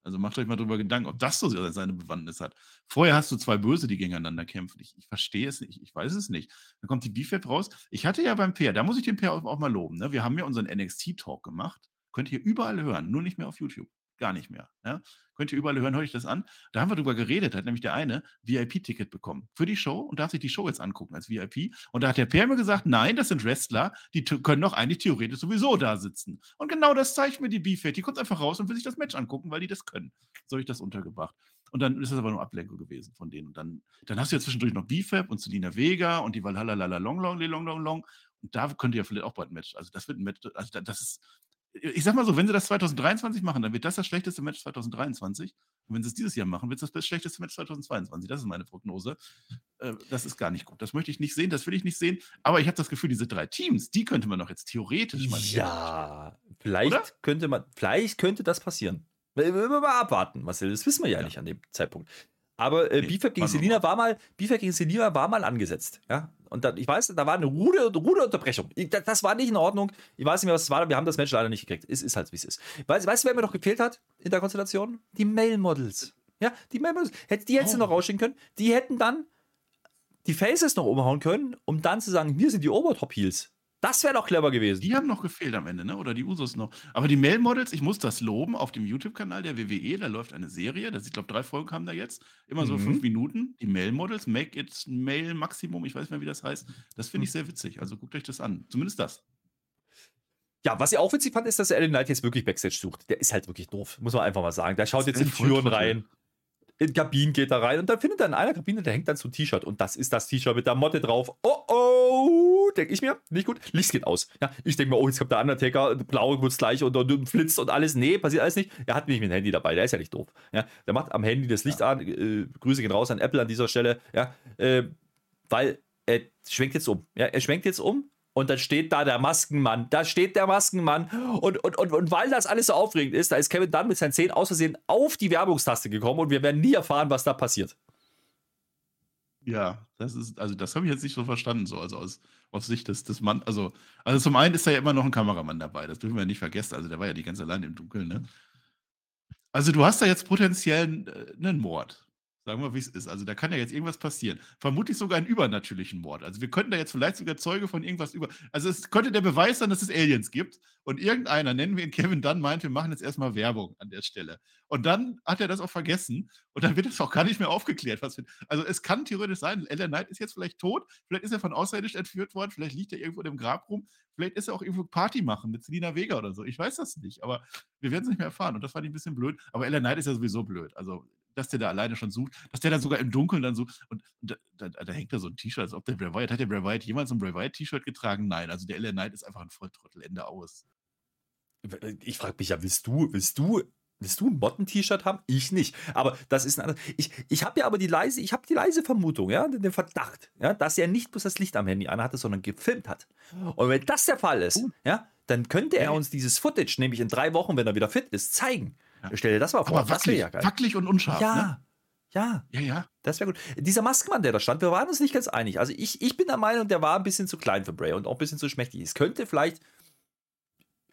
Also macht euch mal darüber Gedanken, ob das so seine Bewandtnis hat. Vorher hast du zwei Böse, die gegeneinander kämpfen. Ich, ich verstehe es nicht, ich weiß es nicht. Dann kommt die BFAP raus. Ich hatte ja beim Peer, da muss ich den Peer auch, auch mal loben. Ne? Wir haben ja unseren NXT-Talk gemacht. Könnt ihr überall hören, nur nicht mehr auf YouTube gar nicht mehr. Ja? Könnt ihr überall hören, hört euch das an. Da haben wir drüber geredet, hat nämlich der eine VIP-Ticket bekommen für die Show und darf sich die Show jetzt angucken als VIP. Und da hat der Per mir gesagt, nein, das sind Wrestler, die können doch eigentlich theoretisch sowieso da sitzen. Und genau das zeigt mir die B-Fat. Die kommt einfach raus und will sich das Match angucken, weil die das können. So habe ich das untergebracht. Und dann ist das aber nur Ablenkung gewesen von denen. Und dann, dann hast du ja zwischendurch noch BFAP und Selina Vega und die Valhalla Long Long Long Long Long. Und da könnt ihr ja vielleicht auch bald ein Match. Also das wird ein Match, also das ist, ich sag mal so, wenn sie das 2023 machen, dann wird das das schlechteste Match 2023. Und wenn sie es dieses Jahr machen, wird es das schlechteste Match 2022. Das ist meine Prognose. Äh, das ist gar nicht gut. Das möchte ich nicht sehen, das will ich nicht sehen. Aber ich habe das Gefühl, diese drei Teams, die könnte man doch jetzt theoretisch mal Ja, vielleicht Oder? könnte man, vielleicht könnte das passieren. Wir mal abwarten, Marcel. Das wissen wir ja, ja. nicht an dem Zeitpunkt. Aber äh, nee, Bifek gegen Selina war mal, Bifek gegen Selina war mal angesetzt. Ja, und dann, ich weiß, da war eine rude, rude Unterbrechung. Ich, das, das, war nicht in Ordnung. Ich weiß nicht mehr, was es war. Wir haben das Match leider nicht gekriegt. Es ist halt, wie es ist. Weißt, weißt du, wer mir noch gefehlt hat in der Konstellation? Die Mail-Models. Ja, die Mail-Models. Die hättest oh. du noch rausschicken können. Die hätten dann die Faces noch umhauen können, um dann zu sagen, wir sind die Obertop-Heels. Das wäre doch clever gewesen. Die haben noch gefehlt am Ende, ne? Oder die Usos noch. Aber die Male Models, ich muss das loben, auf dem YouTube-Kanal der WWE, da läuft eine Serie, das, ich glaube, drei Folgen haben da jetzt, immer so mhm. fünf Minuten. Die Male Models, Make It Male Maximum, ich weiß nicht mehr, wie das heißt. Das finde ich sehr witzig. Also guckt euch das an. Zumindest das. Ja, was ich auch witzig fand, ist, dass Alan Knight jetzt wirklich Backstage sucht. Der ist halt wirklich doof, muss man einfach mal sagen. Der schaut jetzt in Türen rein, in Kabinen geht er rein und dann findet er in einer Kabine, der hängt dann so ein T-Shirt und das ist das T-Shirt mit der Motte drauf. Oh oh, denke ich mir, nicht gut. Licht geht aus. Ja, ich denke mir, oh, jetzt kommt der Undertaker, blaue wird's gleich und, und, und flitzt und alles. Nee, passiert alles nicht. Er hat nicht mit dem Handy dabei, der ist ja nicht doof. Ja, der macht am Handy das Licht ja. an. Äh, Grüße gehen raus an Apple an dieser Stelle. Ja, äh, weil er schwenkt jetzt um. Ja, er schwenkt jetzt um und dann steht da der Maskenmann. Da steht der Maskenmann. Und, und, und, und weil das alles so aufregend ist, da ist Kevin dann mit seinen Zehen aus Versehen auf die Werbungstaste gekommen und wir werden nie erfahren, was da passiert. Ja, das ist, also das habe ich jetzt nicht so verstanden, so, also aus, aus Sicht des, des Mann, also, also zum einen ist da ja immer noch ein Kameramann dabei, das dürfen wir nicht vergessen, also der war ja die ganze allein im Dunkeln, ne? Also du hast da jetzt potenziell äh, einen Mord. Sagen wir, wie es ist. Also da kann ja jetzt irgendwas passieren. Vermutlich sogar einen übernatürlichen Mord. Also wir könnten da jetzt vielleicht sogar Zeuge von irgendwas über. Also es könnte der Beweis sein, dass es Aliens gibt. Und irgendeiner, nennen wir ihn Kevin Dunn, meint, wir machen jetzt erstmal Werbung an der Stelle. Und dann hat er das auch vergessen. Und dann wird es auch gar nicht mehr aufgeklärt. Was also es kann theoretisch sein, Ellen Knight ist jetzt vielleicht tot. Vielleicht ist er von Außerirdisch entführt worden. Vielleicht liegt er irgendwo in dem Grab rum. Vielleicht ist er auch irgendwo Party machen mit Selina Vega oder so. Ich weiß das nicht. Aber wir werden es nicht mehr erfahren. Und das fand ich ein bisschen blöd. Aber Ellen Knight ist ja sowieso blöd. Also dass der da alleine schon sucht, dass der dann sogar im Dunkeln dann so, und da, da, da hängt da so ein T-Shirt, als ob der Bray Wyatt, hat der Bray Wyatt jemals ein Bray Wyatt-T-Shirt getragen? Nein, also der LA Knight ist einfach ein Volltrottel, Ende aus. Ich frage mich ja, willst du, willst du Willst du ein Motten-T-Shirt haben? Ich nicht. Aber das ist ein Ich, ich habe ja aber die leise, ich habe die leise Vermutung, ja, den Verdacht, ja, dass er nicht bloß das Licht am Handy anhatte, sondern gefilmt hat. Und wenn das der Fall ist, ja, dann könnte er uns dieses Footage, nämlich in drei Wochen, wenn er wieder fit ist, zeigen. Ja. Stell dir das mal vor. Aber wackelig, ja wackelig und unscharf. Ja. Ne? Ja. Ja, ja. Das wäre gut. Dieser Maskenmann, der da stand, wir waren uns nicht ganz einig. Also ich, ich bin der Meinung, der war ein bisschen zu klein für Bray und auch ein bisschen zu schmächtig. Es könnte vielleicht,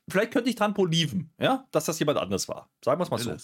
vielleicht könnte ich dran poliven, ja, dass das jemand anders war. Sagen wir es mal so.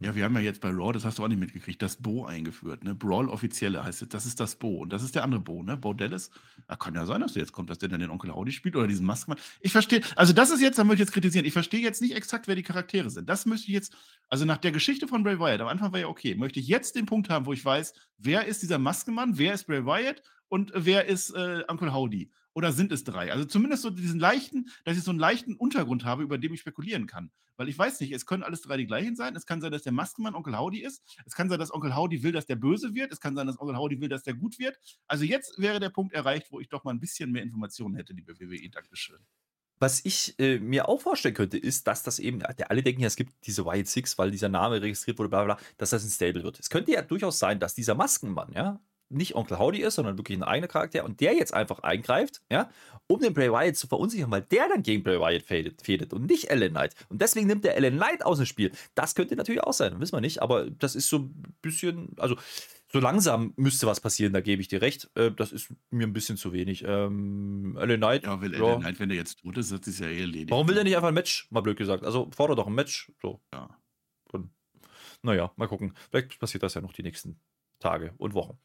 Ja, wir haben ja jetzt bei Raw, das hast du auch nicht mitgekriegt, das Bo eingeführt. Ne? Brawl offizielle heißt es, das ist das Bo. Und das ist der andere Bo, ne? Bo Dallas. Da kann ja sein, dass der jetzt kommt, dass der dann den Onkel Howdy spielt oder diesen Maskenmann. Ich verstehe, also das ist jetzt, da möchte ich jetzt kritisieren, ich verstehe jetzt nicht exakt, wer die Charaktere sind. Das möchte ich jetzt, also nach der Geschichte von Bray Wyatt, am Anfang war ja okay, möchte ich jetzt den Punkt haben, wo ich weiß, wer ist dieser Maskenmann, wer ist Bray Wyatt und wer ist äh, Uncle Howdy. Oder sind es drei? Also zumindest so diesen leichten, dass ich so einen leichten Untergrund habe, über den ich spekulieren kann. Weil ich weiß nicht, es können alles drei die gleichen sein. Es kann sein, dass der Maskenmann Onkel Howdy ist. Es kann sein, dass Onkel Howdy will, dass der böse wird. Es kann sein, dass Onkel Howdy will, dass der gut wird. Also jetzt wäre der Punkt erreicht, wo ich doch mal ein bisschen mehr Informationen hätte, liebe WWE. Dankeschön. Was ich äh, mir auch vorstellen könnte, ist, dass das eben, alle denken ja, es gibt diese White Six, weil dieser Name registriert wurde, bla bla, dass das ein Stable wird. Es könnte ja durchaus sein, dass dieser Maskenmann, ja, nicht Onkel Howdy ist, sondern wirklich ein eigener Charakter und der jetzt einfach eingreift, ja, um den Bray Wyatt zu verunsichern, weil der dann gegen Bray Wyatt fädet, fädet und nicht Ellen Knight. Und deswegen nimmt der Ellen Knight aus dem Spiel. Das könnte natürlich auch sein, wissen wir nicht, aber das ist so ein bisschen, also so langsam müsste was passieren, da gebe ich dir recht. Äh, das ist mir ein bisschen zu wenig. Ähm, Ellen Knight. Ja, will ja. Knight, wenn der jetzt tot ist, hat sich ja eh erledigt. Warum will er nicht einfach ein Match, mal blöd gesagt? Also fordert doch ein Match. So. Ja. Und, naja, mal gucken. Vielleicht passiert das ja noch die nächsten Tage und Wochen.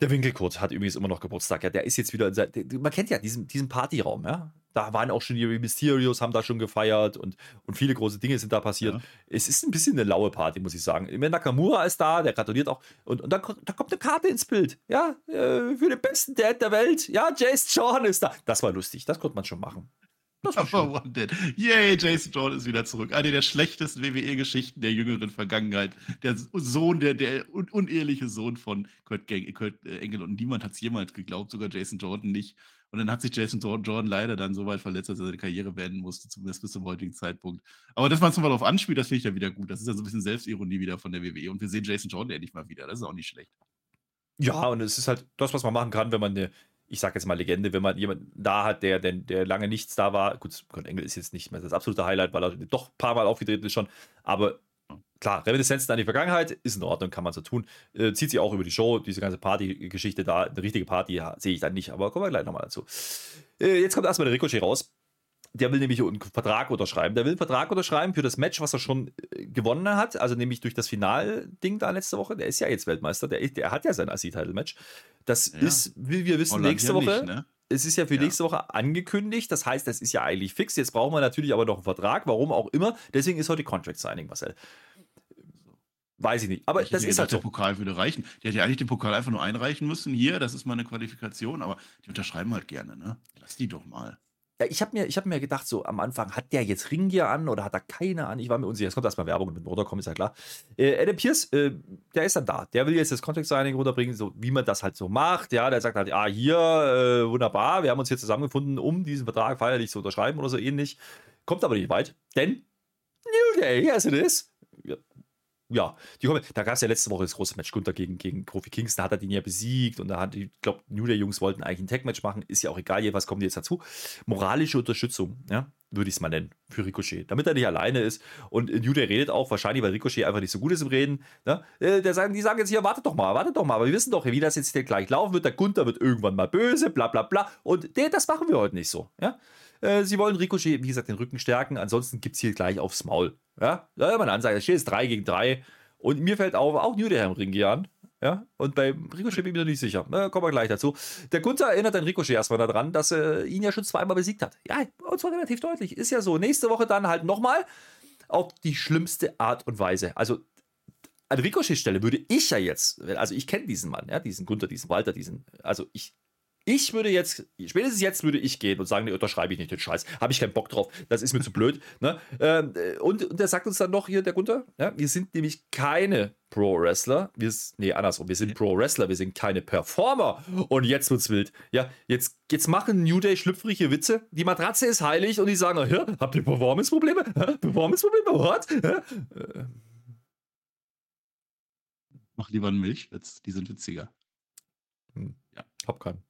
Der Winkelkurt hat übrigens immer noch Geburtstag. Ja, der ist jetzt wieder. Man kennt ja diesen, diesen Partyraum, ja. Da waren auch schon die Mysterios, haben da schon gefeiert und, und viele große Dinge sind da passiert. Ja. Es ist ein bisschen eine laue Party, muss ich sagen. Immer Nakamura ist da, der gratuliert auch. Und, und dann, da kommt eine Karte ins Bild. Ja, äh, für den besten Dad der Welt. Ja, Jace Sean ist da. Das war lustig, das konnte man schon machen. Number One Dead. Yay, Jason Jordan ist wieder zurück. Eine der schlechtesten WWE-Geschichten der jüngeren Vergangenheit. Der Sohn, der, der un uneheliche Sohn von Kurt, Gang, Kurt äh, Engel. Und niemand hat es jemals geglaubt, sogar Jason Jordan nicht. Und dann hat sich Jason Jordan leider dann so weit verletzt, dass er seine Karriere beenden musste, zumindest bis zum heutigen Zeitpunkt. Aber dass man es mal darauf anspielt, das finde ich ja wieder gut. Das ist ja so ein bisschen Selbstironie wieder von der WWE. Und wir sehen Jason Jordan endlich mal wieder. Das ist auch nicht schlecht. Ja, und es ist halt das, was man machen kann, wenn man eine ich sage jetzt mal Legende, wenn man jemanden da hat, der, der, der lange nichts da war. Gut, Kurt Engel ist jetzt nicht mehr das absolute Highlight, weil er doch ein paar Mal aufgetreten ist schon. Aber klar, Reminiszenzen an die Vergangenheit ist in Ordnung, kann man so tun. Äh, zieht sich auch über die Show, diese ganze Party-Geschichte da. Eine richtige Party ja, sehe ich dann nicht, aber kommen wir gleich nochmal dazu. Äh, jetzt kommt erstmal der Ricochet raus. Der will nämlich einen Vertrag unterschreiben. Der will einen Vertrag unterschreiben für das Match, was er schon äh, gewonnen hat, also nämlich durch das Finalding da letzte Woche. Der ist ja jetzt Weltmeister, der, der hat ja sein ASI-Title-Match. Das ja. ist, wie wir wissen, Holland nächste Woche. Nicht, ne? Es ist ja für ja. nächste Woche angekündigt. Das heißt, das ist ja eigentlich fix. Jetzt brauchen wir natürlich aber noch einen Vertrag, warum auch immer. Deswegen ist heute Contract Signing, Marcel. Weiß ich nicht. Aber ich das ist halt so. Der Pokal würde reichen. Die hätte ja eigentlich den Pokal einfach nur einreichen müssen. Hier, das ist meine Qualifikation. Aber die unterschreiben halt gerne, ne? Lass die doch mal. Ja, ich habe mir, hab mir gedacht, so am Anfang, hat der jetzt Ringgear an oder hat er keine an? Ich war mir unsicher. Es kommt erstmal Werbung mit Motorcom, ist ja klar. Äh, Adam Pierce, äh, der ist dann da. Der will jetzt das Contact Signing runterbringen, so wie man das halt so macht. Ja, der sagt halt, ah, hier, äh, wunderbar, wir haben uns hier zusammengefunden, um diesen Vertrag feierlich zu unterschreiben oder so ähnlich. Kommt aber nicht weit, denn New Day, yes it is. Ja, die kommen, da gab es ja letzte Woche das große Match Gunther gegen, gegen Kofi da hat er den ja besiegt und da hat, ich glaube, New Day Jungs wollten eigentlich ein Tag-Match machen, ist ja auch egal, was kommt jetzt dazu. Moralische Unterstützung, ja, würde ich es mal nennen, für Ricochet, damit er nicht alleine ist. Und New Day redet auch, wahrscheinlich, weil Ricochet einfach nicht so gut ist im Reden. Ne? Äh, der sagen, die sagen jetzt hier, wartet doch mal, wartet doch mal, aber wir wissen doch, wie das jetzt gleich laufen wird. Der Gunther wird irgendwann mal böse, bla bla bla. Und das machen wir heute nicht so. Ja? Äh, sie wollen Ricochet, wie gesagt, den Rücken stärken, ansonsten gibt es hier gleich aufs Maul. Ja, da ja, meine Ansage, es steht jetzt 3 gegen 3. Und mir fällt auf, auch New Day haben Ring an. Ja, und bei Ricochet bin ich mir nicht sicher. Na, kommen wir gleich dazu. Der Gunther erinnert den Ricochet erstmal daran, dass er ihn ja schon zweimal besiegt hat. Ja, und zwar relativ deutlich. Ist ja so. Nächste Woche dann halt nochmal auf die schlimmste Art und Weise. Also an Ricochet-Stelle würde ich ja jetzt, also ich kenne diesen Mann, ja, diesen Gunther, diesen Walter, diesen, also ich ich würde jetzt, spätestens jetzt würde ich gehen und sagen, nee, unterschreibe ich nicht den Scheiß. Habe ich keinen Bock drauf. Das ist mir zu blöd. Ne? Ähm, äh, und, und der sagt uns dann noch hier, der Gunther, ja, wir sind nämlich keine Pro-Wrestler. Wir, nee, andersrum. Wir sind Pro-Wrestler, wir sind keine Performer. Und jetzt wird's wild. Ja, jetzt, jetzt machen New Day schlüpfrige Witze. Die Matratze ist heilig und die sagen, habt ihr Performance-Probleme? Performance-Probleme? What? Äh. Mach lieber einen Milchwitz, die sind witziger. Hm. Ja. Hab keinen.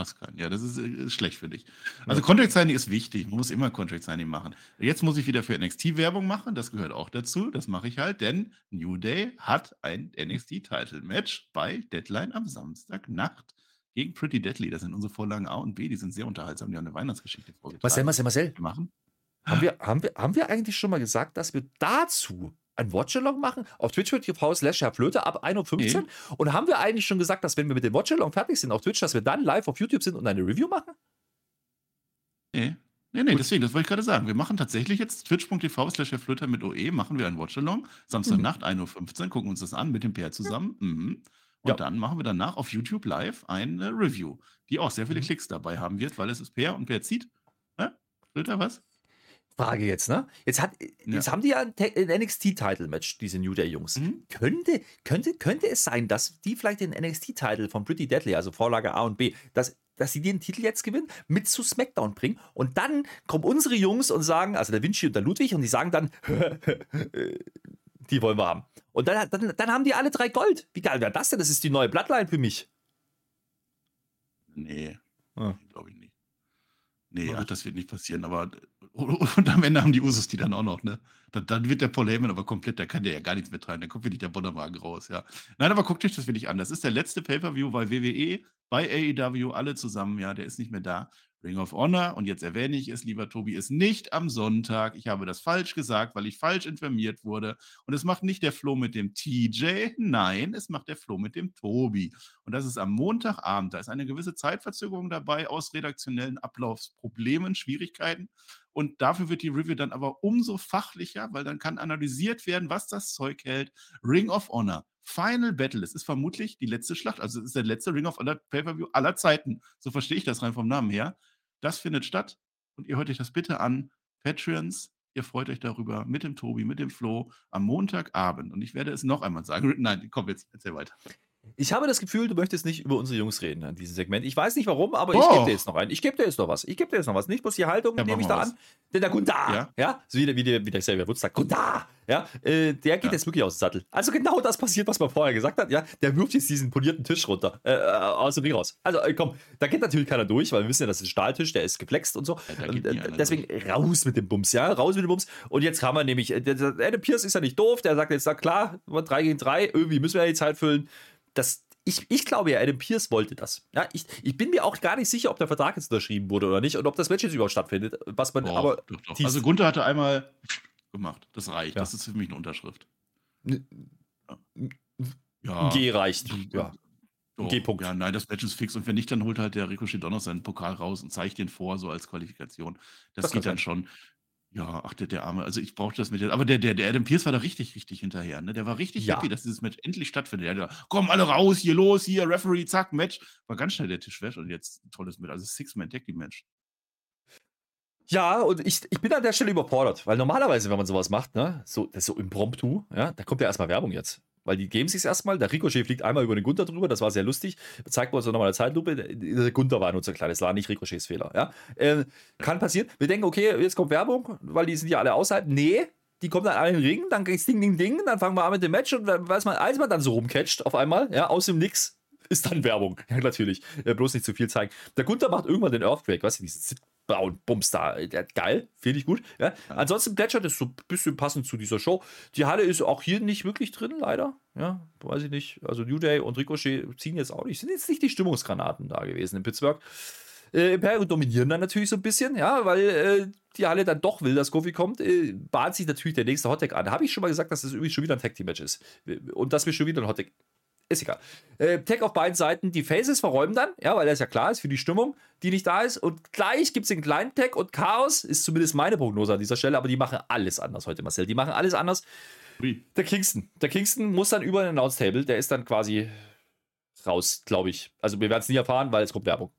Hast keinen. Ja, das ist, ist äh, schlecht für dich. Also Contract Signing ist wichtig. Man muss immer Contract Signing machen. Jetzt muss ich wieder für NXT Werbung machen. Das gehört auch dazu. Das mache ich halt, denn New Day hat ein NXT Title Match bei Deadline am Samstagnacht gegen Pretty Deadly. Das sind unsere Vorlagen A und B. Die sind sehr unterhaltsam. Die haben eine Weihnachtsgeschichte vorgetragen. Marcel, Marcel, Marcel. Machen. Haben wir, haben, wir, haben wir eigentlich schon mal gesagt, dass wir dazu ein Watchalong machen auf twitch.tv slash Herr Flöte ab 1.15 Uhr. Mhm. Und haben wir eigentlich schon gesagt, dass wenn wir mit dem Watchalong fertig sind auf Twitch, dass wir dann live auf YouTube sind und eine Review machen? Nee. Nee, nee, deswegen, das wollte ich gerade sagen. Wir machen tatsächlich jetzt twitch.tv slash Herr Flöter mit OE, machen wir ein Watchalong. Samstagnacht, mhm. 1.15 Uhr, gucken uns das an mit dem PR zusammen. Mhm. Und ja. dann machen wir danach auf YouTube live eine Review, die auch sehr viele mhm. Klicks dabei haben wird, weil es ist Per und Per zieht. Ne? Flöter, was? Frage jetzt, ne? Jetzt, hat, jetzt ja. haben die ja ein, ein NXT-Title-Match, diese New Day-Jungs. Mhm. Könnte, könnte, könnte es sein, dass die vielleicht den NXT-Title von Pretty Deadly, also Vorlage A und B, dass, dass sie den Titel jetzt gewinnen, mit zu SmackDown bringen und dann kommen unsere Jungs und sagen, also der Vinci und der Ludwig, und die sagen dann, (laughs) die wollen wir haben. Und dann, dann, dann haben die alle drei Gold. Wie geil wäre das denn? Das ist die neue Bloodline für mich. Nee, ah. glaube ich nicht. Nee, ach, das wird nicht passieren, aber (laughs) und am Ende haben die Usos die dann auch noch, ne? Dann, dann wird der Paul Heyman aber komplett, da kann der ja gar nichts mehr treiben, dann kommt wirklich der Bonnerwagen raus, ja. Nein, aber guckt euch das wirklich an. Das ist der letzte Pay-Per-View bei WWE, bei AEW, alle zusammen, ja, der ist nicht mehr da. Ring of Honor, und jetzt erwähne ich es, lieber Tobi, ist nicht am Sonntag. Ich habe das falsch gesagt, weil ich falsch informiert wurde. Und es macht nicht der Flo mit dem TJ, nein, es macht der Flo mit dem Tobi. Und das ist am Montagabend. Da ist eine gewisse Zeitverzögerung dabei aus redaktionellen Ablaufsproblemen, Schwierigkeiten. Und dafür wird die Review dann aber umso fachlicher, weil dann kann analysiert werden, was das Zeug hält. Ring of Honor, Final Battle. Es ist vermutlich die letzte Schlacht. Also es ist der letzte Ring of Honor Pay-Per-View aller Zeiten. So verstehe ich das rein vom Namen her. Das findet statt. Und ihr hört euch das bitte an. Patreons, ihr freut euch darüber mit dem Tobi, mit dem Flo am Montagabend. Und ich werde es noch einmal sagen. (laughs) Nein, komm jetzt, erzähl weiter. Ich habe das Gefühl, du möchtest nicht über unsere Jungs reden an diesem Segment. Ich weiß nicht warum, aber ich gebe dir jetzt noch ein. Ich gebe dir jetzt noch was. Ich gebe dir jetzt noch was. Nicht bloß die Haltung, ja, nehme ich da was. an. Denn der Gunda, ja, ja? so wie der, wie der, wie der Xavier Woods sagt, Gunda, ja, äh, der geht ja. jetzt wirklich aus dem Sattel. Also genau das passiert, was man vorher gesagt hat, ja. Der wirft jetzt diesen polierten Tisch runter, äh, äh aus dem Ring raus. Also äh, komm, da geht natürlich keiner durch, weil wir wissen ja, das ist ein Stahltisch, der ist geflext und so. Und, äh, deswegen durch. raus mit dem Bums, ja, raus mit dem Bums. Und jetzt haben wir nämlich, äh, der, der Adam Pierce ist ja nicht doof, der sagt jetzt, na klar, 3 gegen 3, irgendwie müssen wir ja die Zeit füllen. Das, ich, ich glaube ja, Adam Pierce wollte das. Ja, ich, ich bin mir auch gar nicht sicher, ob der Vertrag jetzt unterschrieben wurde oder nicht und ob das Match jetzt überhaupt stattfindet. Was man, oh, aber doch, doch. Also Gunther hatte einmal gemacht. Das reicht. Ja. Das ist für mich eine Unterschrift. Ja. G reicht. Ja. G-Punkt. Ja, nein, das Match ist fix. Und wenn nicht, dann holt halt der Ricochet Donner seinen Pokal raus und zeigt den vor, so als Qualifikation. Das, das geht dann sein. schon. Ja, ach, der, der Arme. Also ich brauchte das mit der. Aber der, der, der Adam Pierce war da richtig, richtig hinterher. Ne? Der war richtig ja. happy, dass dieses Match endlich stattfindet. Der hat komm alle raus, hier los, hier, Referee, zack, Match. War ganz schnell der Tisch weg und jetzt ein tolles Match. Also Six-Man Tag Team Match. Ja, und ich, ich bin an der Stelle überfordert, weil normalerweise, wenn man sowas macht, ne, so, das ist so impromptu, ja, da kommt ja erstmal Werbung jetzt. Weil die geben sich erstmal, der Ricochet fliegt einmal über den Gunther drüber, das war sehr lustig. Zeigt uns nochmal eine Zeitlupe. Der Gunther war nur so klein, das war nicht Ricochets Fehler. Ja? Äh, kann passieren. Wir denken, okay, jetzt kommt Werbung, weil die sind ja alle außerhalb. Nee, die kommen dann in den Ring, dann geht's Ding, Ding, Ding, dann fangen wir an mit dem Match und weiß man, als man dann so rumcatcht auf einmal, ja, aus dem Nix, ist dann Werbung. (laughs) Ja, natürlich. Äh, bloß nicht zu viel zeigen. Der Gunther macht irgendwann den Earthquake, weißt du, diesen und Bums da. Geil, finde ich gut. Ja. Ansonsten plätschert es so ein bisschen passend zu dieser Show. Die Halle ist auch hier nicht wirklich drin, leider. Ja, weiß ich nicht. Also New Day und Ricochet ziehen jetzt auch nicht, sind jetzt nicht die Stimmungsgranaten da gewesen in Pittsburgh. Äh, Imperium dominieren dann natürlich so ein bisschen, ja, weil äh, die Halle dann doch will, dass Kofi kommt, äh, bahnt sich natürlich der nächste Hottag an. Habe ich schon mal gesagt, dass das irgendwie schon wieder ein Tag Team Match ist. Und dass wir schon wieder ein Hottag ist egal. Äh, Tag auf beiden Seiten. Die Faces verräumen dann, ja, weil das ja klar ist für die Stimmung, die nicht da ist. Und gleich gibt es den kleinen Tag und Chaos, ist zumindest meine Prognose an dieser Stelle, aber die machen alles anders heute, Marcel. Die machen alles anders. Wie? Der Kingston. Der Kingston muss dann über den Announce Table, der ist dann quasi raus, glaube ich. Also wir werden es nie erfahren, weil es kommt Werbung.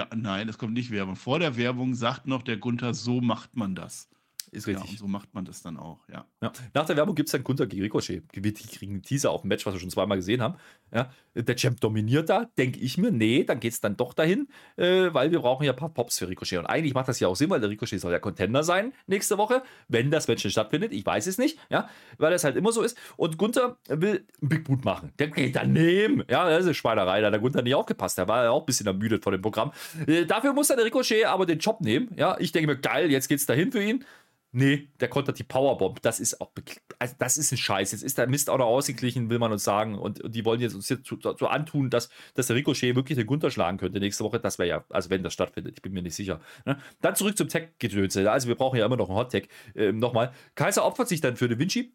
Ja, nein, es kommt nicht Werbung. Vor der Werbung sagt noch der Gunther, so macht man das. Ist richtig. Ja, und so macht man das dann auch, ja. ja. Nach der Werbung gibt es dann Gunther gegen Ricochet. Die kriegen einen Teaser auf dem Match, was wir schon zweimal gesehen haben. Ja. Der Champ dominiert da, denke ich mir, nee, dann geht es dann doch dahin, äh, weil wir brauchen ja ein paar Pops für Ricochet. Und eigentlich macht das ja auch Sinn, weil der Ricochet soll ja Contender sein nächste Woche, wenn das Match stattfindet. Ich weiß es nicht, ja, weil das halt immer so ist. Und Gunther will einen Big Boot machen. Der geht daneben. Ja, das ist eine Schweinerei. Da hat der Gunther nicht aufgepasst. Der war ja auch ein bisschen ermüdet von dem Programm. Äh, dafür muss dann der Ricochet aber den Job nehmen. Ja, ich denke mir, geil, jetzt geht es dahin für ihn. Nee, der kontert die Powerbomb. Das ist auch, also das ist ein Scheiß. Jetzt ist der Mist auch noch ausgeglichen, will man uns sagen. Und, und die wollen jetzt uns jetzt so, antun, dass, dass der Ricochet wirklich den Gunter schlagen könnte nächste Woche. Das wäre ja, also wenn das stattfindet, ich bin mir nicht sicher. Ne? Dann zurück zum Tech-Gedönse. Also wir brauchen ja immer noch einen Hot-Tech. Ähm, Nochmal. Kaiser opfert sich dann für den Vinci.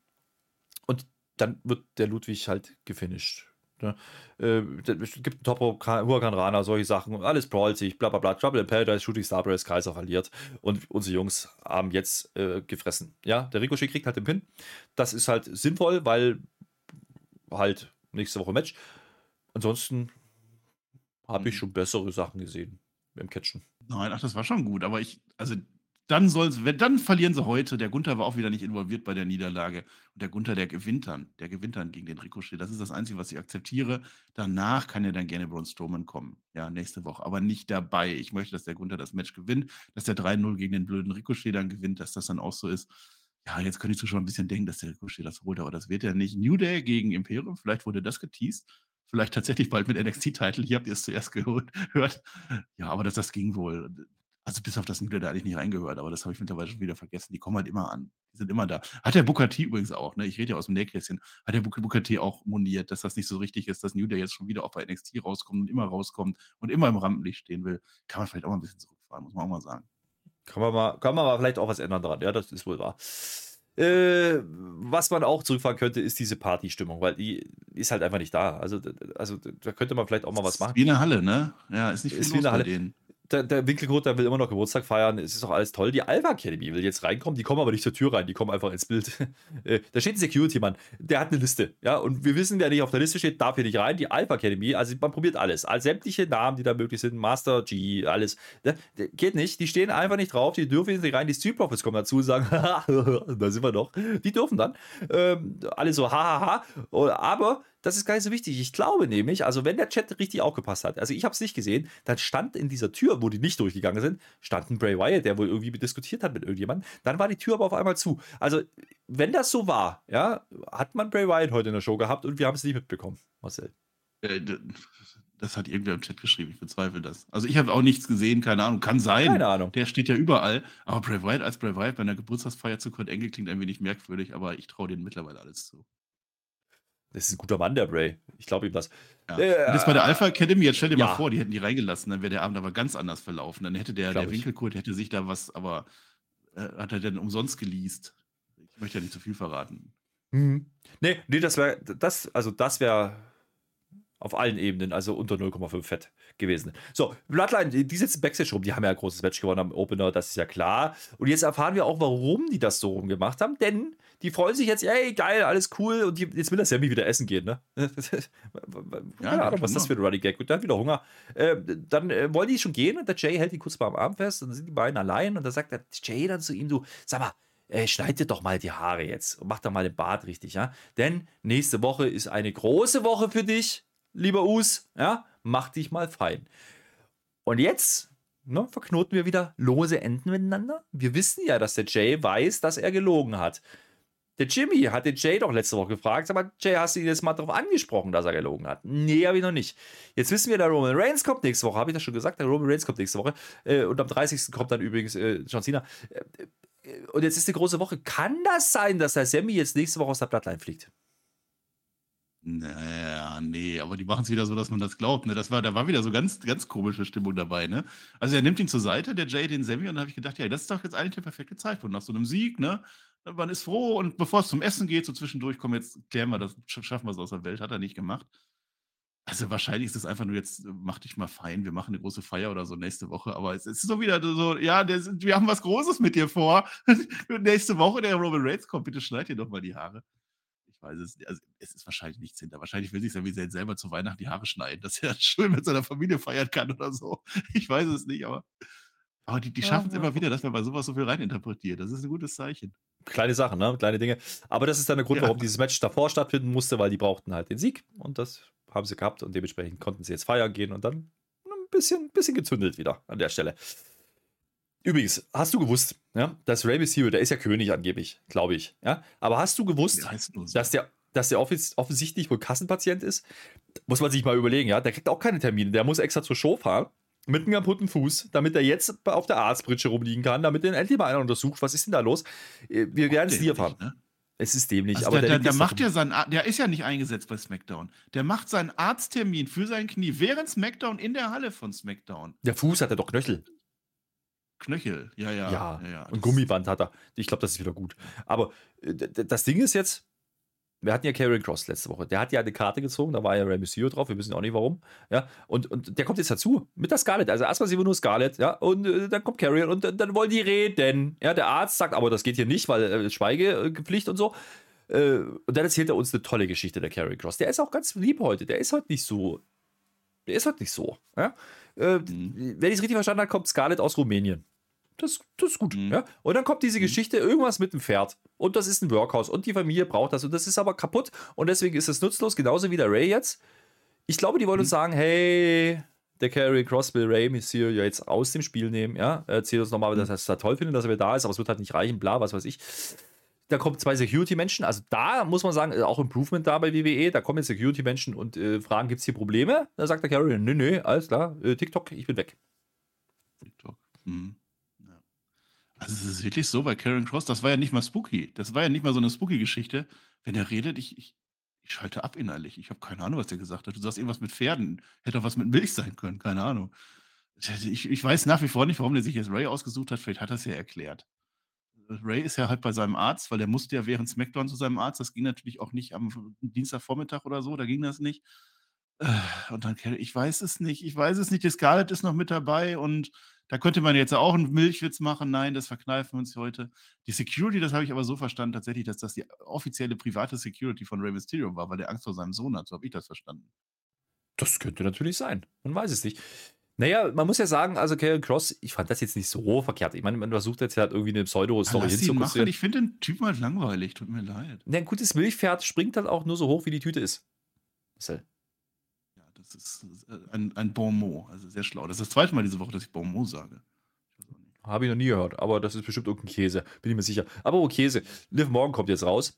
Und dann wird der Ludwig halt gefinisht. Ne? Äh, es gibt einen Topo, Huracan Rana, solche Sachen, alles brawlt sich, bla bla bla. Trouble in Paradise, Shooting Star Brace, Kaiser verliert und unsere Jungs haben jetzt äh, gefressen. Ja, der Ricochet kriegt halt den Pin. Das ist halt sinnvoll, weil halt nächste Woche Match. Ansonsten habe ich mhm. schon bessere Sachen gesehen im Catchen. Nein, ach, das war schon gut, aber ich, also dann soll's, dann verlieren sie heute. Der Gunther war auch wieder nicht involviert bei der Niederlage. Und der Gunther, der gewinnt dann. Der gewinnt dann gegen den Ricochet. Das ist das Einzige, was ich akzeptiere. Danach kann ja dann gerne Braun Strowman kommen. Ja, nächste Woche. Aber nicht dabei. Ich möchte, dass der Gunther das Match gewinnt, dass der 3-0 gegen den blöden Ricochet dann gewinnt, dass das dann auch so ist. Ja, jetzt können die Zuschauer ein bisschen denken, dass der Ricochet das holt, aber das wird er nicht. New Day gegen Imperium, vielleicht wurde das geteased. Vielleicht tatsächlich bald mit NXT-Titel. Hier habt ihr es zuerst gehört. Ja, aber das, das ging wohl. Also bis auf das Nieder da eigentlich nicht reingehört, aber das habe ich mittlerweile schon wieder vergessen. Die kommen halt immer an. Die sind immer da. Hat der Booker T übrigens auch, ne? Ich rede ja aus dem Nähkästchen. Hat der Booker T auch moniert, dass das nicht so richtig ist, dass New Day jetzt schon wieder auch bei NXT rauskommt und immer rauskommt und immer im Rampenlicht stehen will. Kann man vielleicht auch mal ein bisschen zurückfahren, muss man auch mal sagen. Kann man mal, kann man mal vielleicht auch was ändern dran. Ja, das ist wohl wahr. Äh, was man auch zurückfahren könnte, ist diese Partystimmung, weil die ist halt einfach nicht da. Also, also da könnte man vielleicht auch mal was machen. Wie eine Halle, ne? Ja, ist nicht viel ist los Halle. denen der, der Winkelkot, der will immer noch Geburtstag feiern. Es ist doch alles toll. Die Alpha Academy will jetzt reinkommen. Die kommen aber nicht zur Tür rein. Die kommen einfach ins Bild. (laughs) Äh, da steht ein Security-Mann. Der hat eine Liste. Ja, und wir wissen, wer nicht auf der Liste steht, darf hier nicht rein. Die Alpha Academy, also man probiert alles. All sämtliche Namen, die da möglich sind. Master G, alles. Das geht nicht. Die stehen einfach nicht drauf. Die dürfen nicht rein. Die Street Profits kommen dazu und sagen, (laughs) da sind wir doch. Die dürfen dann. Ähm, alle so, hahaha. Aber das ist gar nicht so wichtig. Ich glaube nämlich, also wenn der Chat richtig aufgepasst hat, also ich habe es nicht gesehen, dann stand in dieser Tür, wo die nicht durchgegangen sind, stand ein Bray Wyatt, der wohl irgendwie diskutiert hat mit irgendjemandem. Dann war die Tür aber auf einmal zu. Also wenn das so war, ja, hat man Bray Wyatt heute in der Show gehabt und wir haben es nicht mitbekommen, Marcel. Äh, das hat irgendwer im Chat geschrieben, ich bezweifle das. Also ich habe auch nichts gesehen, keine Ahnung, kann sein. Keine Ahnung. Der steht ja überall. Aber Bray Wyatt als Bray Wyatt bei einer Geburtstagsfeier zu Kurt Engel klingt ein wenig merkwürdig, aber ich traue denen mittlerweile alles zu. Das ist ein guter Mann, der Bray. Ich glaube ihm das. Ja. Äh, und jetzt bei der Alpha Academy, jetzt stell dir ja. mal vor, die hätten die reingelassen, dann wäre der Abend aber ganz anders verlaufen. Dann hätte der, der Winkelkurt hätte sich da was, aber äh, hat er denn umsonst geleast. Ich möchte ja nicht zu viel verraten. Mhm. Nee, nee, das wäre, das, also das wäre Auf allen Ebenen, also unter 0,5 Fett gewesen. So, Bloodline, die, sitzen Backstage rum, die haben ja ein großes Match gewonnen am Opener, das ist ja klar. Und jetzt erfahren wir auch, warum die das so rumgemacht haben, denn die freuen sich jetzt, ey, geil, alles cool. Und die, jetzt will das Sammy wieder essen gehen, ne? (laughs) Keine Ahnung, was ist das für ein Running Gag? Und dann wieder Hunger. Äh, dann äh, wollen die schon gehen und der Jay hält die kurz mal am Arm fest und dann sind die beiden allein und dann sagt der Jay dann zu ihm, du, sag mal, äh, schneid dir doch mal die Haare jetzt und mach doch mal den Bart richtig, ja? Denn nächste Woche ist eine große Woche für dich lieber Us, ja, mach dich mal fein. Und jetzt ne, verknoten wir wieder lose Enden miteinander. Wir wissen ja, dass der Jay weiß, dass er gelogen hat. Der Jimmy hat den Jay doch letzte Woche gefragt, aber Jay, hast du ihn jetzt mal darauf angesprochen, dass er gelogen hat? Nee, habe ich noch nicht. Jetzt wissen wir, der Roman Reigns kommt nächste Woche, habe ich das schon gesagt? Der Roman Reigns kommt nächste Woche. Äh, und am 30. kommt dann übrigens äh, John Cena. Äh, und jetzt ist die große Woche. Kann das sein, dass der Sammy jetzt nächste Woche aus der Blattline fliegt? Naja, nee, aber die machen es wieder so, dass man das glaubt. Ne? Das war, da war wieder so ganz, ganz komische Stimmung dabei. Ne? Also er nimmt ihn zur Seite, der Jay den Sammy, und da habe ich gedacht, ja, das ist doch jetzt eigentlich der perfekte Zeitpunkt nach so einem Sieg. Ne? Man ist froh und bevor es zum Essen geht, so zwischendurch, komm, jetzt klären wir das, schaffen wir es aus der Welt, hat er nicht gemacht. Also wahrscheinlich ist es einfach nur jetzt, mach dich mal fein, wir machen eine große Feier oder so nächste Woche, aber es ist so wieder so, ja, der, wir haben was Großes mit dir vor. (laughs) nächste Woche der Roman Reigns kommt, bitte schneid dir doch mal die Haare weiß es Also, es ist wahrscheinlich nichts hinter. Wahrscheinlich will sich Sami Zayn selber zu Weihnachten die Haare schneiden, dass er (laughs) schön mit seiner Familie feiern kann oder so. Ich weiß es nicht, aber, aber die, die schaffen es immer wieder, dass man bei sowas so viel reininterpretiert. Das ist ein gutes Zeichen. Kleine Sachen, ne? Kleine Dinge. Aber das ist dann der Grund, ja. warum dieses Match davor stattfinden musste, weil die brauchten halt den Sieg und das haben sie gehabt und dementsprechend konnten sie jetzt feiern gehen und dann ein bisschen, bisschen gezündelt wieder an der Stelle. Übrigens, hast du gewusst, ja, dass Rey Mysterio, der ist ja König angeblich, glaube ich. Ja? Aber hast du gewusst, dass der, dass der offens offensichtlich wohl Kassenpatient ist? Muss man sich mal überlegen, ja. Der kriegt auch keine Termine. Der muss extra zur Show fahren mit einem kaputten Fuß, damit er jetzt auf der Arztbritsche rumliegen kann, damit er endlich mal einer untersucht. Was ist denn da los? Äh, wir werden es nie erfahren. Ne? Es ist dämlich. Also aber der, der, der macht ja seinen, der ist ja nicht eingesetzt bei SmackDown. Der macht seinen Arzttermin für sein Knie während SmackDown in der Halle von SmackDown. Der Fuß hat er doch Knöchel. Knöchel, ja, ja. Ja, ja, ja und Gummiband hat er. Ich glaube, das ist wieder gut. Aber äh, das Ding ist jetzt, wir hatten ja Karrion Cross letzte Woche. Der hat ja eine Karte gezogen, da war ja Rey Mysterio drauf, wir wissen auch nicht warum. Ja, und, und der kommt jetzt dazu mit der Scarlett. Also erstmal sehen wir nur Scarlett, ja, und äh, dann kommt Carrion und dann, dann wollen die reden. Ja, der Arzt sagt, aber das geht hier nicht, weil äh, Schweigepflicht und so. Äh, und dann erzählt er uns eine tolle Geschichte, der Carrion Cross. Der ist auch ganz lieb heute. Der ist heute nicht so. Der ist heute nicht so. Ja? Äh, mhm. Wenn ich es richtig verstanden habe, kommt Scarlett aus Rumänien. Das, das ist gut. Mhm. Ja? Und dann kommt diese mhm. Geschichte, irgendwas mit dem Pferd. Und das ist ein Workhouse. Und die Familie braucht das. Und das ist aber kaputt. Und deswegen ist es nutzlos, genauso wie der Ray jetzt. Ich glaube, die wollen uns mhm. sagen, hey, der Carry Cross will Ray Mysterio jetzt aus dem Spiel nehmen. Ja, erzählt uns nochmal, dass er es toll findet, dass er wieder da ist, aber es wird halt nicht reichen, bla, was weiß ich. Da kommen zwei Security-Menschen, also da muss man sagen, auch Improvement da bei WWE, da kommen jetzt Security-Menschen und äh, fragen, gibt es hier Probleme? Da sagt der Carry, nö, nö, alles klar, äh, TikTok, ich bin weg. TikTok. Mhm. Also es ist wirklich so bei Karen Cross, das war ja nicht mal spooky. Das war ja nicht mal so eine spooky Geschichte. Wenn er redet, ich, ich, ich schalte ab innerlich. Ich habe keine Ahnung, was der gesagt hat. Du sagst irgendwas mit Pferden. Hätte auch was mit Milch sein können, keine Ahnung. Ich, ich weiß nach wie vor nicht, warum der sich jetzt Ray ausgesucht hat. Vielleicht hat er es ja erklärt. Ray ist ja halt bei seinem Arzt, weil der musste ja während SmackDown zu seinem Arzt. Das ging natürlich auch nicht am Dienstagvormittag oder so, da ging das nicht. Äh, und dann, ich weiß es nicht, ich weiß es nicht. Die Scarlett ist noch mit dabei und da könnte man jetzt auch einen Milchwitz machen. Nein, das verkneifen wir uns heute. Die Security, das habe ich aber so verstanden, tatsächlich, dass das die offizielle private Security von Rey Mysterio war, weil der Angst vor seinem Sohn hat. So habe ich das verstanden. Das könnte natürlich sein. Man weiß es nicht. Naja, man muss ja sagen, also Karen Cross, ich fand das jetzt nicht so verkehrt. Ich meine, man versucht jetzt halt irgendwie eine Pseudo-Story hinzukommen. Ich finde den Typen halt langweilig, tut mir leid. Ein gutes Milchpferd springt halt auch nur so hoch, wie die Tüte ist. Marcel. Das ist äh, ein, ein Bon mot, also sehr schlau. Das ist das zweite Mal diese Woche, dass ich Bon mot sage. Habe ich noch nie gehört, aber das ist bestimmt irgendein Käse, bin ich mir sicher. Aber oh, Käse. Liv Morgan kommt jetzt raus.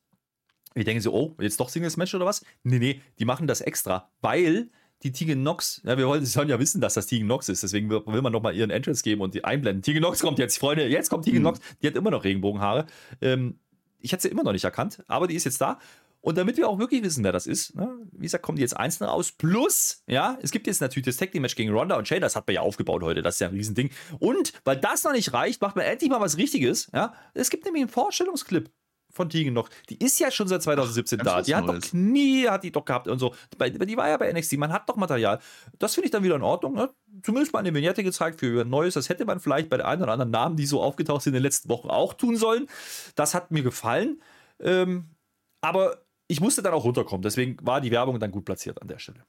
Wir denken so, oh, jetzt doch Singles-Match oder was? Nee, nee, die machen das extra, weil die Tegan Nox, ja, wir wollen, sollen ja wissen, dass das Tegan Nox ist, deswegen will man nochmal ihren Entrance geben und die einblenden. Tegan Nox kommt jetzt, Freunde, jetzt kommt Tegan mhm. Nox, die hat immer noch Regenbogenhaare. Ähm, ich hätte sie immer noch nicht erkannt, aber die ist jetzt da und damit wir auch wirklich wissen, wer das ist, ne, wie gesagt, kommen die jetzt einzeln raus. Plus, ja, es gibt jetzt natürlich das Tag Team Match gegen Ronda und Shay, das hat man ja aufgebaut heute, das ist ja ein Riesending. Und weil das noch nicht reicht, macht man endlich mal was Richtiges, ja. Es gibt nämlich einen Vorstellungsclip von Tegan noch, die ist ja schon seit 2017 Ach, da. Die hat doch. Knie, hat die doch gehabt und so. Die war ja bei NXT, man hat doch Material. Das finde ich dann wieder in Ordnung. Ne? Zumindest mal eine Vignette gezeigt für ein Neues. Das hätte man vielleicht bei der einen oder anderen Namen, die so aufgetaucht sind in den letzten Wochen, auch tun sollen. Das hat mir gefallen. Ähm, aber ich musste dann auch runterkommen. Deswegen war die Werbung dann gut platziert an der Stelle.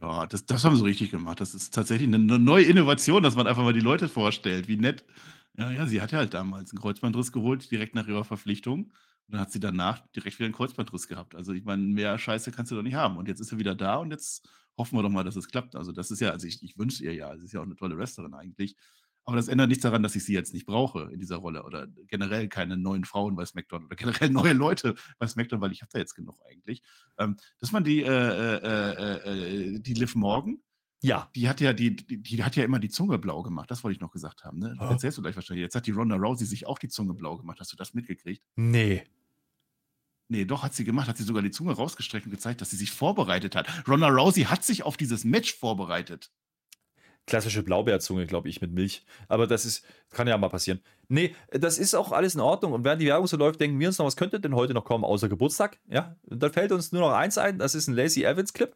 Ja, das, das haben sie richtig gemacht. Das ist tatsächlich eine, neue Innovation, dass man einfach mal die Leute vorstellt. Wie nett. Ja, ja, sie hatte halt damals einen Kreuzbandriss geholt, direkt nach ihrer Verpflichtung. Und dann hat sie danach direkt wieder einen Kreuzbandriss gehabt. Also, ich meine, mehr Scheiße kannst du doch nicht haben. Und jetzt ist sie wieder da und jetzt hoffen wir doch mal, dass es klappt. Also, das ist ja, also ich, ich wünsche ihr ja, sie ist ja auch eine tolle Wrestlerin eigentlich. Aber das ändert nichts daran, dass ich sie jetzt nicht brauche in dieser Rolle oder generell keine neuen Frauen bei SmackDown oder generell (laughs) neue Leute bei SmackDown, weil ich habe da jetzt genug eigentlich. Ähm, dass man die, äh, äh, äh, äh, die Liv Morgan, Ja, die hat ja, die, die, die hat ja immer die Zunge blau gemacht. Das wollte ich noch gesagt haben. Ne? Das erzählst du gleich wahrscheinlich. Jetzt hat die Ronda Rousey sich auch die Zunge blau gemacht. Hast du das mitgekriegt? nee. Nee, doch, hat sie gemacht. Hat sie sogar die Zunge rausgestreckt und gezeigt, dass sie sich vorbereitet hat. Ronda Rousey hat sich auf dieses Match vorbereitet. Klassische Blaubeerzunge, glaube ich, mit Milch. Aber das ist, kann ja mal passieren. Nee, das ist auch alles in Ordnung. Und während die Werbung so läuft, denken wir uns noch, was könnte denn heute noch kommen, außer Geburtstag? Ja, und dann fällt uns nur noch eins ein, das ist ein Lacey Evans-Clip.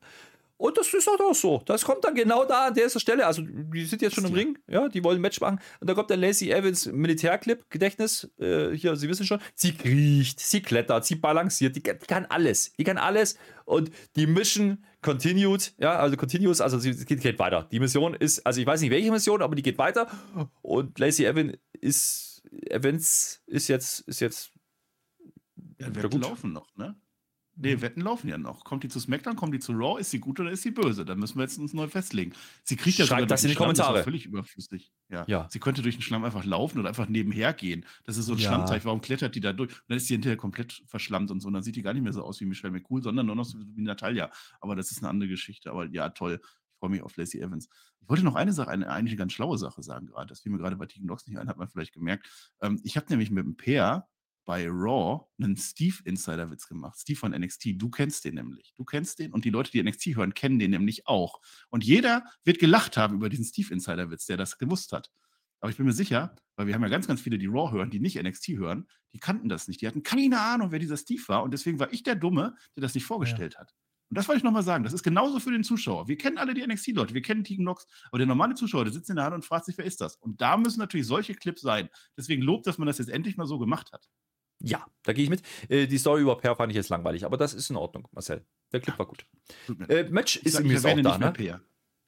Und das ist auch so. Das kommt dann genau da an der Stelle. Also, die sind jetzt schon im. Ring. Ja, die wollen ein Match machen. Und da kommt der Lacey Evans Militärclip, Gedächtnis. Äh, hier, Sie wissen schon. Sie kriecht, sie klettert, sie balanciert. Die, die kann alles. Die kann alles. Und die Mission continued. Ja, also continuous. Also, sie geht, geht weiter. Die Mission ist, also, ich weiß nicht welche Mission, aber die geht weiter. Und Lacey Evans ist, Evans ist jetzt, ist jetzt. Ja, Wetten gut. laufen noch, ne? Nee, Wetten laufen ja noch. Kommt die zu SmackDown, kommt die zu Raw, ist sie gut oder ist sie böse? Da müssen wir jetzt uns neu festlegen. Sie kriegt ja Schreibt das in die Schlamm, das Kommentare. völlig überflüssig. Ja. Ja. Sie könnte durch den Schlamm einfach laufen oder einfach nebenher gehen. Das ist so ein Ja. Schlammteich. Warum klettert die da durch? Und dann ist die hinterher komplett verschlammt und so. Und dann sieht die gar nicht mehr so aus wie Michelle McCool, sondern nur noch so wie Natalia. Aber das ist eine andere Geschichte. Aber ja, toll. Ich freue mich auf Lacey Evans. Ich wollte noch eine Sache, eine eigentlich ganz schlaue Sache sagen gerade. Das fiel mir gerade bei Tegan Nox nicht ein, hat man vielleicht gemerkt. Ähm, ich habe nämlich mit dem Peer bei Raw einen Steve-Insider-Witz gemacht. Steve von NXT. Du kennst den nämlich. Du kennst den und die Leute, die NXT hören, kennen den nämlich auch. Und jeder wird gelacht haben über diesen Steve-Insider-Witz, der das gewusst hat. Aber ich bin mir sicher, weil wir haben ja ganz, ganz viele, die Raw hören, die nicht NXT hören, die kannten das nicht. Die hatten keine Ahnung, wer dieser Steve war. Und deswegen war ich der Dumme, der das nicht vorgestellt hat. Und das wollte ich nochmal sagen. Das ist genauso für den Zuschauer. Wir kennen alle die NXT-Leute, wir kennen Tegan Nox, aber der normale Zuschauer, der sitzt in der Hand und fragt sich, wer ist das? Und da müssen natürlich solche Clips sein. Deswegen lobt, dass man das jetzt endlich mal so gemacht hat. Ja, da gehe ich mit. Äh, die Story über Per fand ich jetzt langweilig, aber das ist in Ordnung, Marcel. Der Clip war gut. Äh, Match ist sag, übrigens auch da, ne? Peer.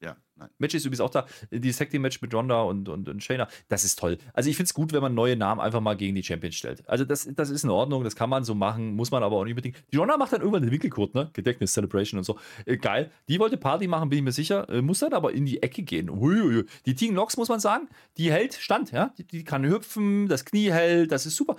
Ja, nein. Match ist übrigens auch da. Die Tag Team Match mit Ronda und, und, und Shayna. Das ist toll. Also ich finde es gut, wenn man neue Namen einfach mal gegen die Champions stellt. Also das, das ist in Ordnung, das kann man so machen, muss man aber auch nicht unbedingt. Die Ronda macht dann irgendwann den Winkelkurt, ne? Gedächtnis, Celebration und so. Äh, geil. Die wollte Party machen, bin ich mir sicher. Äh, muss dann aber in die Ecke gehen. Uiuiui. Die Team Nox, muss man sagen, die hält Stand, ja. Die, die kann hüpfen, das Knie hält, das ist super.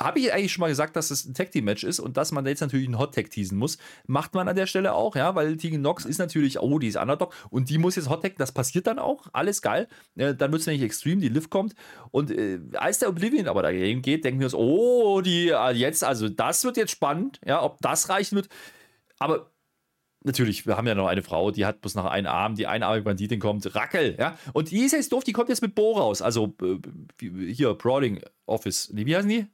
Habe ich eigentlich schon mal gesagt, dass es ein Tag Team Match ist und dass man jetzt natürlich einen Hot Tag teasen muss. Macht man an der Stelle auch, ja, weil Tegan Nox ist natürlich, oh, die ist Underdog und die muss jetzt Hot Tag, das passiert dann auch, alles geil. Äh, dann wird es nämlich extrem, die Liv kommt und äh, als der Oblivion aber dagegen geht, denken wir uns, oh, die äh, jetzt, also das wird jetzt spannend, ja, ob das reichen wird. Aber Natürlich, wir haben ja noch eine Frau, die hat bloß noch einen Arm, die einarmige Banditin kommt, Rackel, ja. Und die ist jetzt doof, die kommt jetzt mit Bo raus. Also äh, hier, Brawling Office. Nee, Wie heißen die?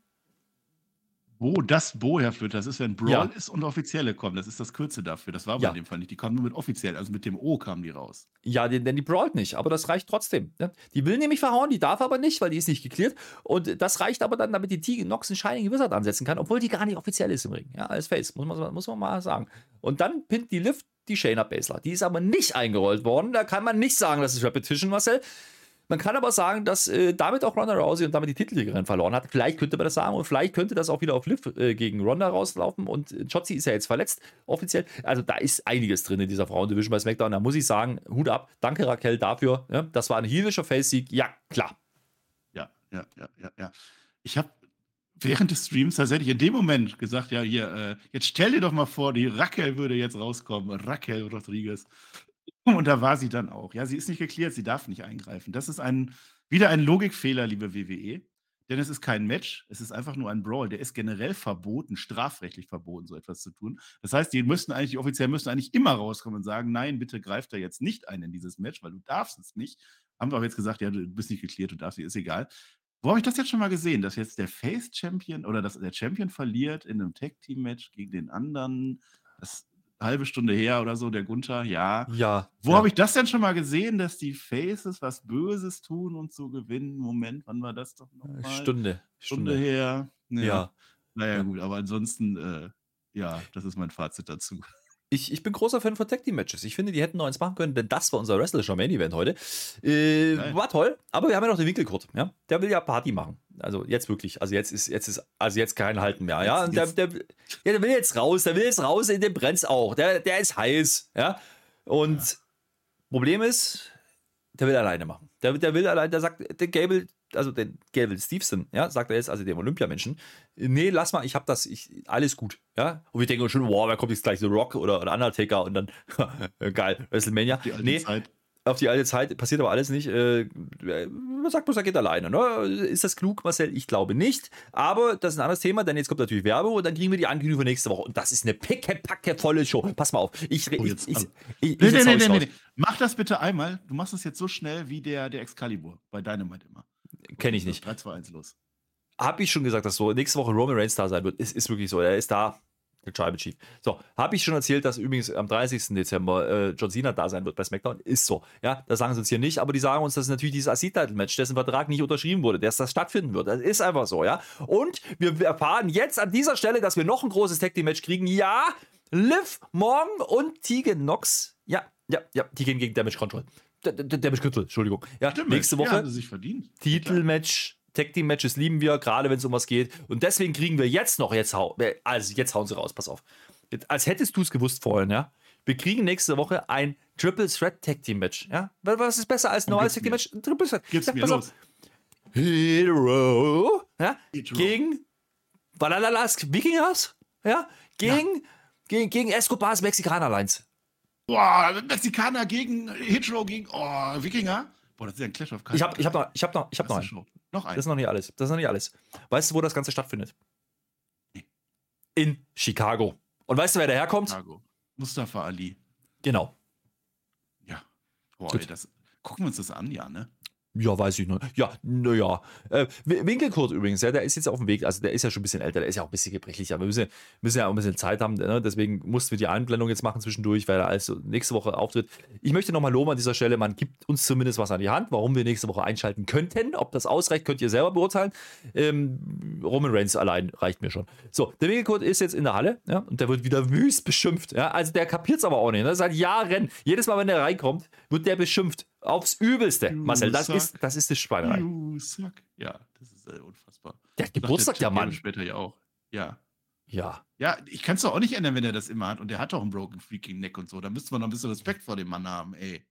Bo, das Bo herführt, das ist, wenn Brawl Ja. ist und Offizielle kommen. Das ist das Kürze dafür. Das war aber Ja. in dem Fall nicht. Die kommen nur mit offiziell, also mit dem O kamen die raus. Ja, denn, die brawlt nicht, aber das reicht trotzdem. Ne? Die will nämlich verhauen, die darf aber nicht, weil die ist nicht geklärt. Und das reicht aber dann, damit die Tegan Nox einen Shining Wizard ansetzen kann, obwohl die gar nicht offiziell ist im Ring. Ja, als Face, muss man, muss man mal sagen. Und dann pinnt die Lift die Shayna Baszler. Die ist aber nicht eingerollt worden. Da kann man nicht sagen, das ist Repetition, Marcel. Man kann aber sagen, dass äh, damit auch Ronda Rousey und damit die Titelträgerin verloren hat. Vielleicht könnte man das sagen und vielleicht könnte das auch wieder auf Liv äh, gegen Ronda rauslaufen. Und äh, Shotzi ist ja jetzt verletzt, offiziell. Also da ist einiges drin in dieser Frauendivision bei SmackDown. Da muss ich sagen, Hut ab. Danke Raquel dafür. Ja, das war ein heelischer Face-Sieg. Ja, klar. Ja, ja, ja, ja, ja. Ich habe während des Streams tatsächlich in dem Moment gesagt, ja, hier, äh, jetzt stell dir doch mal vor, die Raquel würde jetzt rauskommen. Raquel Rodriguez. (laughs) Und da war sie dann auch. Ja, sie ist nicht geklärt, sie darf nicht eingreifen. Das ist ein, wieder ein Logikfehler, liebe WWE. Denn es ist kein Match, es ist einfach nur ein Brawl. Der ist generell verboten, strafrechtlich verboten, so etwas zu tun. Das heißt, die müssten eigentlich, die Offiziellen müssten eigentlich immer rauskommen und sagen, nein, bitte greift da jetzt nicht ein in dieses Match, weil du darfst es nicht. Haben wir aber jetzt gesagt, ja, du bist nicht geklärt, du darfst ist egal. Wo habe ich das jetzt schon mal gesehen, dass jetzt der Face Champion oder dass der Champion verliert in einem Tag Team Match gegen den anderen? Das halbe Stunde her oder so, der Gunther, ja. Ja. Wo ja. habe ich das denn schon mal gesehen, dass die Faces was Böses tun und so gewinnen? Moment, wann war das doch noch mal? Stunde. Stunde Stunde. her. Ja. Naja, Ja. gut, aber ansonsten, äh, ja, das ist mein Fazit dazu. Ich, ich bin großer Fan von Tag Team Matches. Ich finde, die hätten noch eins machen können, denn das war unser Wrestlerischer Main Event heute. Äh, war toll, aber wir haben ja noch den Winkelkurt. Ja? Der will ja Party machen. Also jetzt wirklich. Also jetzt ist, jetzt ist, also jetzt kein Halten mehr. Ja? Der, der, ja, der will jetzt raus, der will jetzt raus in den Brenz auch. Der, der ist heiß. Ja. Und Problem ist, der will alleine machen. Der, der will alleine, der sagt, der Gable, also den Gable Stevenson, ja, sagt er jetzt, also dem Olympiamenschen, nee, lass mal, ich hab das, ich, alles gut, ja. Und wir denken schon, wow, wer kommt jetzt gleich The Rock oder, oder Undertaker und dann, (laughs) geil, WrestleMania. Die nee, Zeit. auf die alte Zeit passiert aber alles nicht. Äh, man sagt bloß, er geht alleine. Ne? Ist das klug, Marcel? Ich glaube nicht. Aber das ist ein anderes Thema, denn jetzt kommt natürlich Werbung und dann kriegen wir die Ankündigung für nächste Woche. Und das ist eine picke volle Show. Pass mal auf. Ich, Oh, ich, jetzt- ich, ich, ich, Nee, nee, nee, nee, nee. Mach das bitte einmal. Du machst es jetzt so schnell wie der, der Excalibur bei Dynamite immer. Kenn ich nicht. 3, 2, 1, los. Habe ich schon gesagt, dass so nächste Woche Roman Reigns da sein wird. Ist, ist wirklich so. Er ist da. Der Tribal Chief. So, habe ich schon erzählt, dass übrigens am 30. Dezember äh, John Cena da sein wird bei SmackDown? Ist so. Ja, das sagen sie uns hier nicht, aber die sagen uns, dass natürlich dieses ASI-Title-Match, dessen Vertrag nicht unterschrieben wurde, dass das stattfinden wird. Das ist einfach so, ja. Und wir erfahren jetzt an dieser Stelle, dass wir noch ein großes Tag Team-Match kriegen. Ja, Liv Morgan und Tegan Knox. Ja, ja, ja, die gehen gegen Damage Control. D D Damage Control, Entschuldigung. Ja, Stimmt, nächste Ja, Woche. sie sich verdient. Titelmatch, Tag Team Matches lieben wir, gerade wenn es um was geht. Und deswegen kriegen wir jetzt noch, jetzt hau, äh, also jetzt hauen sie raus, pass auf. Als hättest du es gewusst vorhin, ja. Wir kriegen nächste Woche ein Triple Threat Tag Team Match, ja. Was ist besser als ein normales Tag Team Match? Ein Triple Threat. Gib's ja, mir los. auf. Hero, ja, Hero. gegen Valalalas Wikingers, ja, gegen, gegen, gegen Escobars Mexikaner Lines. Boah, Mexikaner gegen Hitro gegen oh, Wikinger. Boah, das ist ja ein Clash of Ich habe ich hab noch, ich hab noch, ich hab noch einen. Noch ein. Das ist noch nicht alles. Das ist noch nicht alles. Weißt du, wo das Ganze stattfindet? In Chicago. Und weißt du, wer daherkommt? Chicago. Mustafa Ali. Genau. Ja. Boah, ey, das, gucken wir uns das an, ja, ne? Ja, weiß ich noch. Ja, naja. Äh, Wi- Winkelkurt übrigens, ja, der ist jetzt auf dem Weg, also der ist ja schon ein bisschen älter, der ist ja auch ein bisschen gebrechlicher. Wir müssen, müssen ja auch ein bisschen Zeit haben, ne? deswegen mussten wir die Einblendung jetzt machen zwischendurch, weil er also nächste Woche auftritt. Ich möchte nochmal loben an dieser Stelle, man gibt uns zumindest was an die Hand, warum wir nächste Woche einschalten könnten. Ob das ausreicht, könnt ihr selber beurteilen. Ähm, Roman Reigns allein reicht mir schon. So, der Winkelkurt ist jetzt in der Halle ja, und der wird wieder wüst beschimpft. Ja? Also der kapiert es aber auch nicht. Ne? Seit Jahren, jedes Mal, wenn der reinkommt, wird der beschimpft. Aufs Übelste. Du Marcel, das Sack. ist, das ist die Schweinerei. You suck. Ja, das ist äh, unfassbar. Der hat Geburtstag, der Mann. Später ja auch. Ja. Ja. Ja, ich kann es doch auch nicht ändern, wenn er das immer hat. Und der hat doch einen Broken Freaking Neck und so. Da müsste man noch ein bisschen Respekt vor dem Mann haben, ey.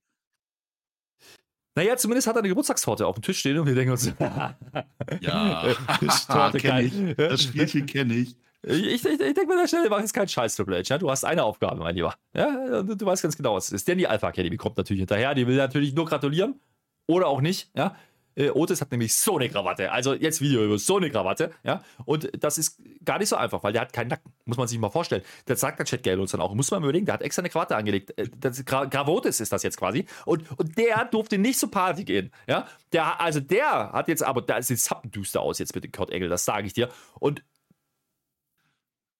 Naja, zumindest hat er eine Geburtstagstorte auf dem Tisch stehen und wir denken uns, (laughs) Ja, (laughs) Tischtorte, (laughs) kenn ich. Das Spielchen kenne ich. Ich, ich, ich denke mir an der Stelle, mach jetzt keinen Scheiß, Triple H. Ja? Du hast eine Aufgabe, mein Lieber. Ja, und du weißt ganz genau, was es ist. Denn die Alpha Academy kommt natürlich hinterher. Die will natürlich nur gratulieren. Oder auch nicht. Ja? Äh, Otis hat nämlich so eine Krawatte. Also jetzt Video über so eine Krawatte. Ja? Und das ist gar nicht so einfach, weil der hat keinen Nacken. Muss man sich mal vorstellen. Das sagt der Chat Gale uns dann auch. Muss man überlegen, der hat extra eine Krawatte angelegt. Äh, Das Gra Gravotis ist das jetzt quasi. Und, und der durfte nicht zur Party gehen. Ja? Der, also der hat jetzt aber, da sieht zappenduster aus jetzt mit dem Kurt Engel, das sage ich dir. Und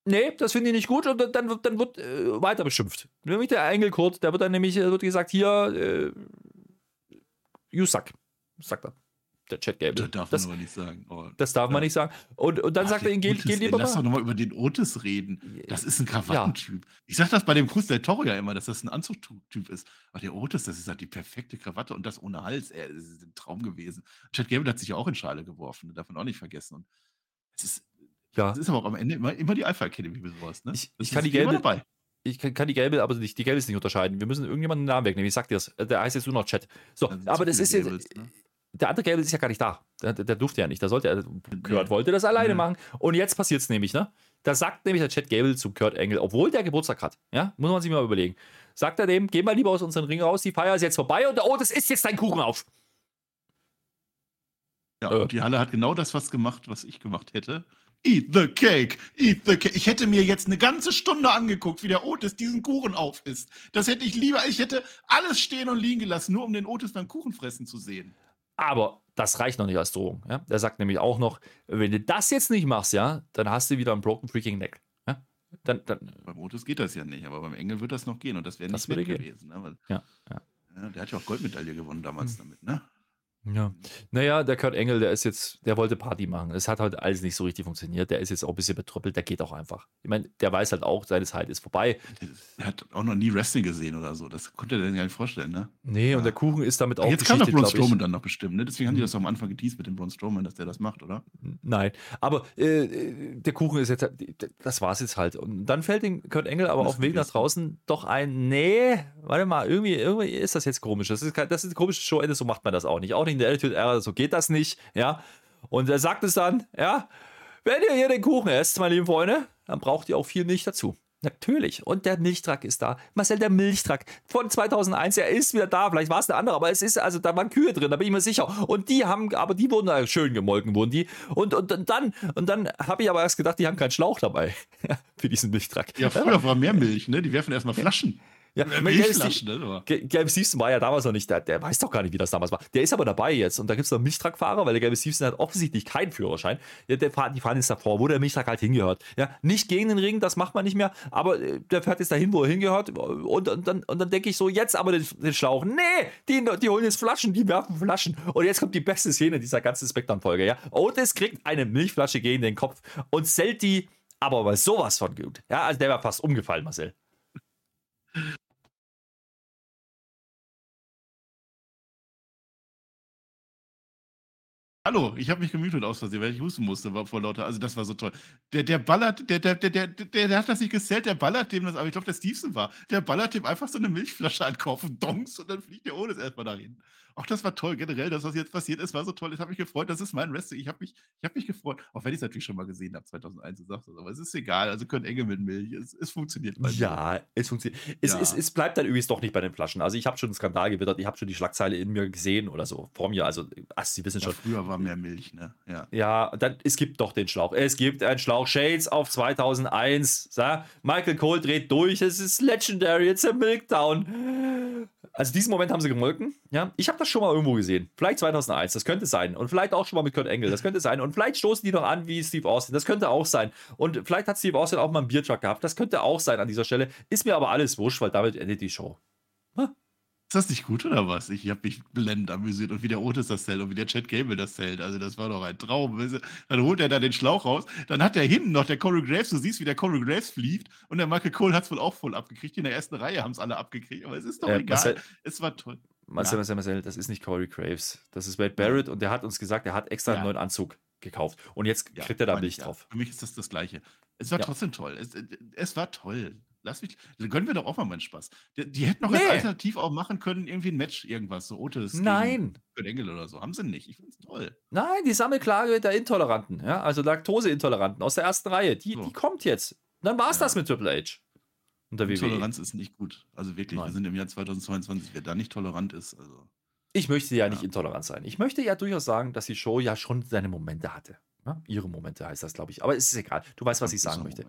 Nee, das finde ich nicht gut und dann- wird- dann wird äh, weiter beschimpft. Nämlich der Engelkurt, der wird dann nämlich, äh, wird gesagt, hier, äh, you suck, sagt er. Der Chat Gable. Das darf das, man aber nicht sagen. Oh, das darf man ja. nicht sagen. Und, und dann Ach, sagt er geh, geh ey, lieber Lass doch mal. nochmal über den Otis reden. Das ist ein Krawattentyp. Ich sag das bei dem Cruz del Toro ja immer, dass das ein Anzugtyp ist. Aber der Otis, das ist halt die perfekte Krawatte und das ohne Hals. Ey, das ist ein Traum gewesen. Chad Gable hat sich ja auch in Schale geworfen. Das darf man auch nicht vergessen. Und es ist, Ja, es ist aber auch am Ende immer, immer die Alpha Academy für sowas. Ne? Ich- Das ich kann die gelbe- ich kann, kann die gelbe, aber nicht, die gelbe ist nicht unterscheiden. Wir müssen irgendjemanden den Namen wegnehmen. Ich sag dir das. Der heißt jetzt nur noch Chat. So, sind aber das ist jetzt. Gables, ne? Der andere Gable ist ja gar nicht da. Der, der, durfte ja nicht. Da sollte er. Kurt Nee. wollte das alleine Nee. machen. Und jetzt passiert es nämlich, ne? Da sagt nämlich der Chat Gable zu Kurt Engel, obwohl der Geburtstag hat, ja, muss man sich mal überlegen. Sagt er dem, geh mal lieber aus unseren Ring raus, die Feier ist jetzt vorbei und oh, das ist jetzt dein Kuchen auf. Ja, Äh. und die Halle hat genau das was gemacht, was ich gemacht hätte. Eat the cake, eat the cake. Ich hätte mir jetzt eine ganze Stunde angeguckt, wie der Otis diesen Kuchen aufisst. Das hätte ich lieber, ich hätte alles stehen und liegen gelassen, nur um den Otis beim Kuchen fressen zu sehen. Aber das reicht noch nicht als Drohung. Ja? Er sagt nämlich auch noch, wenn du das jetzt nicht machst, ja, dann hast du wieder einen broken freaking neck. Ja? Dann, dann, Beim Otis geht das ja nicht, aber beim Engel wird das noch gehen und das wäre Das nicht gehen. gewesen. Ne? Weil, ja, ja. ja, der hat ja auch Goldmedaille gewonnen damals damit, ne? Ja. Naja, der Kurt Engel, der ist jetzt, der wollte Party machen. Es hat halt alles nicht so richtig funktioniert. Der ist jetzt auch ein bisschen betrüppelt, der geht auch einfach. Ich meine, der weiß halt auch, seine Zeit ist vorbei. Der hat auch noch nie Wrestling gesehen oder so. Das konnte er sich gar nicht vorstellen, ne? Nee, und der Kuchen ist damit auch Jetzt kam doch Braun. Strowman dann noch bestimmt, ne? Deswegen haben die das doch am Anfang geteased mit dem Braun Strowman, dass der das macht, oder? Nein, aber äh, der Kuchen ist jetzt, das war's jetzt halt. Und dann fällt dem Kurt Engel aber auf dem Weg nach draußen doch ein, nee, warte mal, irgendwie, irgendwie ist das jetzt komisch. Das ist, das ist ein komisches Showende, so macht man das auch nicht. Auch nicht in der Attitude Era, so geht das nicht, ja. Und er sagt es dann, ja, wenn ihr hier den Kuchen esst, meine lieben Freunde, dann braucht ihr auch viel Milch dazu. Natürlich. Und der Milchtrack ist da. Marcel, der Milchtrack von 2001, er ist wieder da. Vielleicht war es eine andere, aber es ist, also da waren Kühe drin, da bin ich mir sicher. Und die haben, aber die wurden da schön gemolken, wurden die. Und, und, und dann, und dann habe ich aber erst gedacht, die haben keinen Schlauch dabei (laughs) für diesen Milchtrack. Ja, früher war mehr Milch, ne? Die werfen erstmal Flaschen. Ja, Äh, Milchflaschen, ne? Aber- Ge- Gelbe Stevenson war ja damals noch nicht, der, der weiß doch gar nicht, wie das damals war. Der ist aber dabei jetzt und da gibt es noch einen Milchtrackfahrer, weil der Gelbe Stevenson hat offensichtlich keinen Führerschein. Ja, der die fahren jetzt davor, wo der Milchtrack halt hingehört. Ja, nicht gegen den Ring, das macht man nicht mehr, aber äh, der fährt jetzt dahin, wo er hingehört. Und, und dann, und dann denke ich so, jetzt aber den, den Schlauch. Nee, die, die holen jetzt Flaschen, die werfen Flaschen. Und jetzt kommt die beste Szene dieser ganzen Spectrum-Folge. Ja? Otis kriegt eine Milchflasche gegen den Kopf und zählt die aber mal sowas von gut. Ja, also der war fast umgefallen, Marcel. Hallo, ich habe mich gemutet aus Versehen, weil ich husten musste vor lauter. Also das war so toll. Der, der ballert, der, der, der, der, der, hat das nicht gezählt, der ballert dem das, aber ich glaube, der Stevenson war. Der ballert dem einfach so eine Milchflasche an Kopf und donks und dann fliegt der ohne es erstmal dahin. Auch das war toll, generell, das, was jetzt passiert ist, war so toll. Ich habe mich gefreut, das ist mein Wrestling. Ich habe mich, ich hab mich gefreut, auch wenn ich es natürlich schon mal gesehen habe, 2001, du sagst das, aber es ist egal. Also können Engel mit Milch, es, es funktioniert. mir. Ja, es funktioniert. Es, Ja. es, es bleibt dann übrigens doch nicht bei den Flaschen. Also ich habe schon einen Skandal gewittert, ich habe schon die Schlagzeile in mir gesehen oder so vor mir. Also, ach, Sie wissen Ja, schon. früher war mehr Milch, ne? Ja. Ja, dann, es gibt doch den Schlauch. Es gibt einen Schlauch. Shades auf 2001. Sa? Michael Cole dreht durch. Es ist legendary. It's a Milkdown. Also diesen Moment haben sie gemolken. Ja, ich habe das schon mal irgendwo gesehen. Vielleicht 2001. Das könnte sein. Und vielleicht auch schon mal mit Kurt Engel. Das könnte sein. Und vielleicht stoßen die noch an wie Steve Austin. Das könnte auch sein. Und vielleicht hat Steve Austin auch mal einen Biertruck gehabt. Das könnte auch sein an dieser Stelle. Ist mir aber alles wurscht, weil damit endet die Show. Ist das nicht gut oder was? Ich habe mich blendend amüsiert und wie der Otis das zählt und wie der Chad Gable das zählt. Also das war doch ein Traum. Dann holt er da den Schlauch raus. Dann hat er hinten noch der Corey Graves, du siehst, wie der Corey Graves fliegt. Und der Michael Cole hat es wohl auch voll abgekriegt. In der ersten Reihe haben es alle abgekriegt. Aber es ist doch Äh, egal. Marcel- es war toll. Marcel, Ja. Marcel, Marcel, das ist nicht Corey Graves. Das ist Wade Barrett und der hat uns gesagt, er hat extra einen Ja. neuen Anzug gekauft. Und jetzt Ja, kriegt er da ja. drauf. Für mich ist das das Gleiche. Es war trotzdem toll. Es, es war toll. Lass mich, dann gönnen wir doch auch mal meinen Spaß. Die, die hätten noch als Nee. Alternativ auch machen können, irgendwie ein Match, irgendwas, so Otis Nein. Kurt Engel oder so. Haben sie nicht. Ich finde es toll. Nein, die Sammelklage der Intoleranten, ja, also Laktoseintoleranten aus der ersten Reihe, die, So. die kommt jetzt. Dann war es Ja. das mit Triple H. Und der WWE. Toleranz ist nicht gut. Also wirklich, Nein. wir sind im Jahr 2022. Wer da nicht tolerant ist, also. Ich möchte ja, Ja. nicht intolerant sein. Ich möchte ja durchaus sagen, dass die Show ja schon seine Momente hatte. Ja, ihre Momente heißt das, glaube ich. Aber es ist egal. Du weißt, was ich sagen möchte.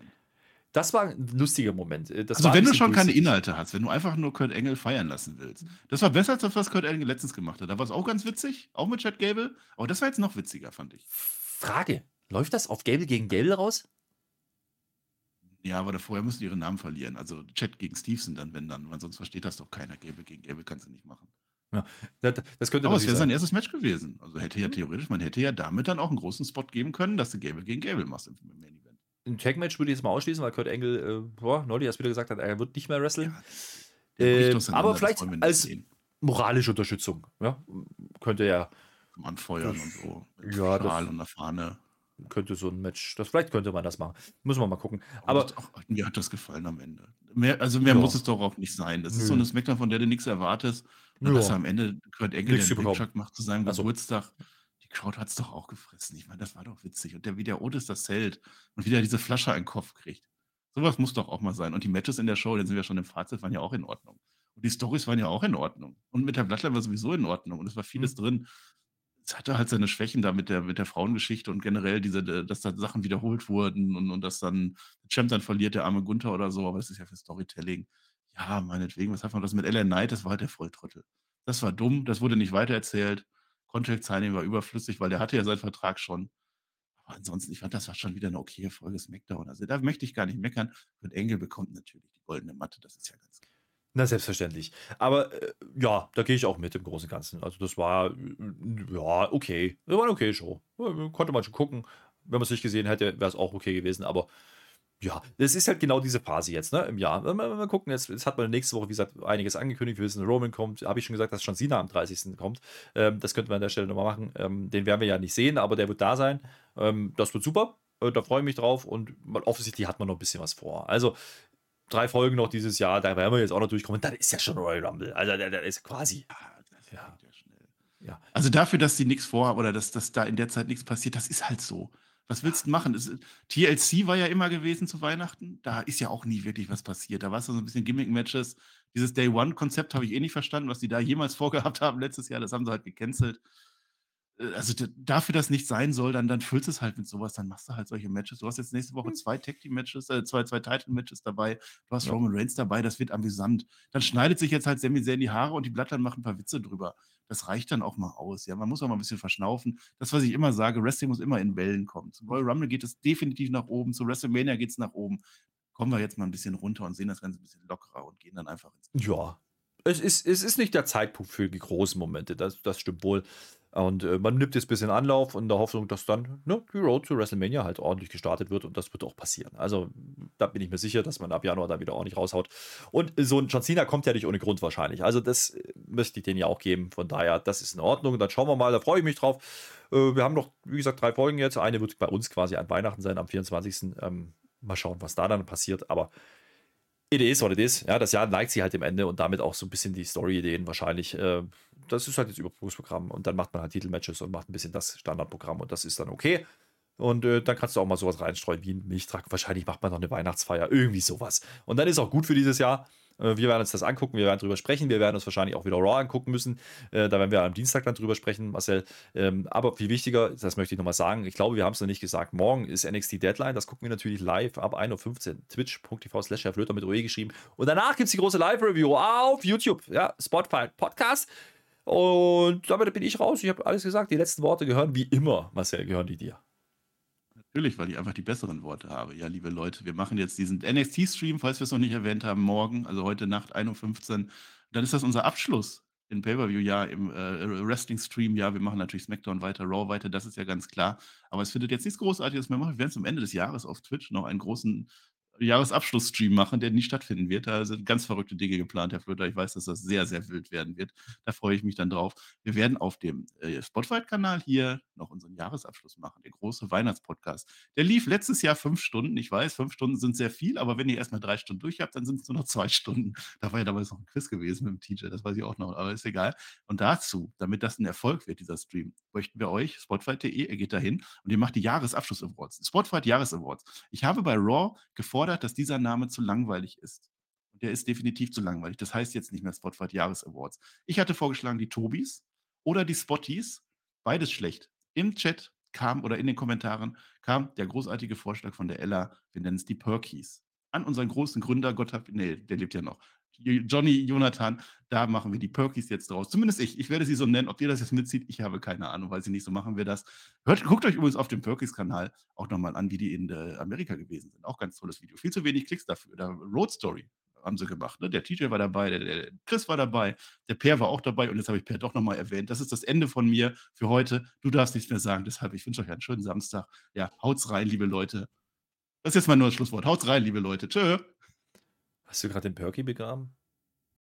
Das war ein lustiger Moment. Äh, Das Also wenn du schon keine. Inhalte hast, wenn du einfach nur Kurt Engel feiern lassen willst. Das war besser als das, was Kurt Engel letztens gemacht hat. Da war es auch ganz witzig, auch mit Chad Gable. Aber das war jetzt noch witziger, fand ich. Frage: Läuft das auf Gable gegen Gable raus? Ja, aber vorher müssen die ihre Namen verlieren. Also Chad gegen Stevenson dann, wenn dann, weil sonst versteht das doch keiner. Gable gegen Gable kannst du nicht machen. Das, das könnte Aber es wäre sein sein. erstes Match gewesen. Also hätte ja theoretisch, man hätte ja damit dann auch einen großen Spot geben können, dass du Gable gegen Gable machst im Main Event. Ein Tag-Match würde ich jetzt mal ausschließen, weil Kurt Engel äh, boah, neulich erst wieder gesagt hat, er wird nicht mehr wresteln. Ja, der auseinander, aber das vielleicht als sehen. moralische Unterstützung. Ja? Könnte ja Zum Anfeuern und so. Mit Ja, das- Schal und einer Fahne. könnte so ein Match, das vielleicht könnte man das machen. Müssen wir mal gucken. Aber Aber das auch, mir hat das gefallen am Ende. Mehr, also mehr Ja. muss es doch auch nicht sein. Das ist so eine Smackdown, von der du nichts erwartest. Und Ja. dass er am Ende Kurt Engel Nichts den Truck macht zu seinem Ach so. Geburtstag. Die Crowd hat es doch auch gefressen. Ich meine, das war doch witzig. Und der, wie der Otis das hält und wie der diese Flasche an den Kopf kriegt. Sowas muss doch auch mal sein. Und die Matches in der Show, dann sind wir schon im Fazit, waren ja auch in Ordnung. Und die Stories waren ja auch in Ordnung. Und mit der Bloodline war sowieso in Ordnung. Und es war vieles Mhm. drin. Es hatte halt seine Schwächen da mit der, mit der Frauengeschichte und generell diese, dass da Sachen wiederholt wurden und, und dass dann der Champ dann verliert, der arme Gunther oder so, aber das ist ja für Storytelling. Ja, meinetwegen, was hat man das mit Ellen Knight? Das war halt der Volltrottel. Das war dumm, das wurde nicht weitererzählt. Contract Signing war überflüssig, weil der hatte ja seinen Vertrag schon. Aber ansonsten, ich fand, das war schon wieder eine okaye Folge SmackDown. Also da möchte ich gar nicht meckern. Und Engel bekommt natürlich die goldene Matte, das ist ja ganz klar. Na, selbstverständlich. Aber äh, ja, da gehe ich auch mit im Großen und Ganzen. Also das war, äh, ja, okay. Das war eine okay Show. Konnte man schon gucken. Wenn man es nicht gesehen hätte, wäre es auch okay gewesen. Aber ja, das ist halt genau diese Phase jetzt, ne, im Jahr. Mal, mal gucken, jetzt, jetzt, hat man nächste Woche, wie gesagt, einiges angekündigt. Wir wissen, Roman kommt. Habe ich schon gesagt, dass John Cena am 30. kommt. Ähm, das könnten wir an der Stelle nochmal machen. Ähm, den werden wir ja nicht sehen, aber der wird da sein. Ähm, das wird super. Äh, da freue ich mich drauf und offensichtlich hat man noch ein bisschen was vor. Also, drei Folgen noch dieses Jahr, da werden wir jetzt auch noch durchkommen. Dann ist ja schon Royal Rumble. Also, der, der ist quasi. Ja, ja. ja. Also, dafür, dass sie nichts vorhaben oder dass, dass da in der Zeit nichts passiert, das ist halt so. Was willst du machen? Es, TLC war ja immer gewesen zu Weihnachten. Da ist ja auch nie wirklich was passiert. Da war es so ein bisschen Gimmick-Matches. Dieses Day-One-Konzept habe ich eh nicht verstanden, was die da jemals (laughs) vorgehabt haben letztes Jahr. Das haben sie halt gecancelt. Äh, also dafür, dass nicht sein soll, dann, dann füllst du es halt mit sowas. Dann machst du halt solche Matches. Du hast jetzt nächste Woche hm. zwei Tag-Team-Matches, äh, zwei, zwei Title-Matches dabei. Du hast ja. Roman Reigns dabei. Das wird amüsant. Dann schneidet sich jetzt halt Sami sehr in die Haare und die Blattern machen ein paar Witze drüber das reicht dann auch mal aus. Ja, man muss auch mal ein bisschen verschnaufen. Das, was ich immer sage, Wrestling muss immer in Wellen kommen. Zum Royal Rumble geht es definitiv nach oben, zu WrestleMania geht es nach oben. Kommen wir jetzt mal ein bisschen runter und sehen das Ganze ein bisschen lockerer und gehen dann einfach ins. Ja, es ist, es ist nicht der Zeitpunkt für die großen Momente, das, das stimmt wohl. Und äh, man nimmt jetzt ein bisschen Anlauf in der Hoffnung, dass dann ne, die Road to WrestleMania halt ordentlich gestartet wird und das wird auch passieren. Also da bin ich mir sicher, dass man ab Januar da wieder ordentlich raushaut. Und so ein John Cena kommt ja nicht ohne Grund wahrscheinlich. Also das äh, müsste ich denen ja auch geben. Von daher, das ist in Ordnung. Dann schauen wir mal, da freue ich mich drauf. Äh, wir haben noch, wie gesagt, drei Folgen jetzt. Eine wird bei uns quasi an Weihnachten sein, am 24. Ähm, mal schauen, was da dann passiert. Aber it is what it is. Ja, das Jahr neigt sich halt dem Ende und damit auch so ein bisschen die Story-Ideen wahrscheinlich. Äh, das ist halt das Überprüfungsprogramm und dann macht man halt Titelmatches und macht ein bisschen das Standardprogramm und das ist dann okay. Und äh, dann kannst du auch mal sowas reinstreuen wie ein Milchtrag. Wahrscheinlich macht man noch eine Weihnachtsfeier, irgendwie sowas. Und dann ist auch gut für dieses Jahr. Äh, wir werden uns das angucken, wir werden darüber sprechen. Wir werden uns wahrscheinlich auch wieder Raw angucken müssen. Äh, da werden wir am Dienstag dann drüber sprechen, Marcel. Ähm, aber viel wichtiger, das möchte ich nochmal sagen, ich glaube, wir haben es noch nicht gesagt, morgen ist NXT Deadline. Das gucken wir natürlich live ab 1.15 Uhr. Twitch.tv slash Flöter mit OE geschrieben. Und danach gibt es die große Live-Review auf YouTube. Ja, Spotify Podcast. Und damit bin ich raus. Ich habe alles gesagt. Die letzten Worte gehören wie immer, Marcel, gehören die dir. Natürlich, weil ich einfach die besseren Worte habe. Ja, liebe Leute, wir machen jetzt diesen NXT-Stream, falls wir es noch nicht erwähnt haben, morgen, also heute Nacht 1.15 Uhr. Dann ist das unser Abschluss im Pay-Per-View-Jahr, im äh, Wrestling-Stream. Ja, wir machen natürlich SmackDown weiter, Raw weiter, das ist ja ganz klar. Aber es findet jetzt nichts Großartiges mehr machen. Wir werden zum Ende des Jahres auf Twitch noch einen großen Jahresabschlussstream machen, der nie stattfinden wird. Da sind ganz verrückte Dinge geplant, Herr Flöter. Ich weiß, dass das sehr, sehr wild werden wird. Da freue ich mich dann drauf. Wir werden auf dem äh, Spotify-Kanal hier noch unseren Jahresabschluss machen, der große Weihnachtspodcast. Der lief letztes Jahr fünf Stunden. Ich weiß, fünf Stunden sind sehr viel, aber wenn ihr erstmal drei Stunden durch habt, dann sind es nur noch zwei Stunden. Da war ja damals noch ein Quiz gewesen mit dem TJ, das weiß ich auch noch, aber ist egal. Und dazu, damit das ein Erfolg wird, dieser Stream, möchten wir euch, spotify.de, ihr geht dahin und ihr macht die Jahresabschluss-Awards. Spotify Jahres-Awards. Ich habe bei Raw gefordert, gefordert, dass dieser Name zu langweilig ist. Und der ist definitiv zu langweilig. Das heißt jetzt nicht mehr Spotify Jahres Awards. Ich hatte vorgeschlagen die Tobis oder die Spotties. Beides schlecht. Im Chat kam oder in den Kommentaren kam der großartige Vorschlag von der Ella, wir nennen es die Perkies. An unseren großen Gründer, Gott hab, nee, der lebt ja noch, Johnny Jonathan, da machen wir die Perkies jetzt draus. Zumindest ich. Ich werde sie so nennen. Ob ihr das jetzt mitzieht, ich habe keine Ahnung, weiß ich nicht. So machen wir das. Hört, guckt euch übrigens auf dem Perkies-Kanal auch nochmal an, wie die in äh, Amerika gewesen sind. Auch ganz tolles Video. Viel zu wenig Klicks dafür. Da Road Story haben sie gemacht. Ne? Der TJ war dabei, der, der, Chris war dabei, der Per war auch dabei und jetzt habe ich Per doch nochmal erwähnt. Das ist das Ende von mir für heute. Du darfst nichts mehr sagen, deshalb ich wünsche euch einen schönen Samstag. Ja, haut's rein, liebe Leute. Das ist jetzt nur das Schlusswort. Haut's rein, liebe Leute. Tschö. Hast du gerade den Perky begraben?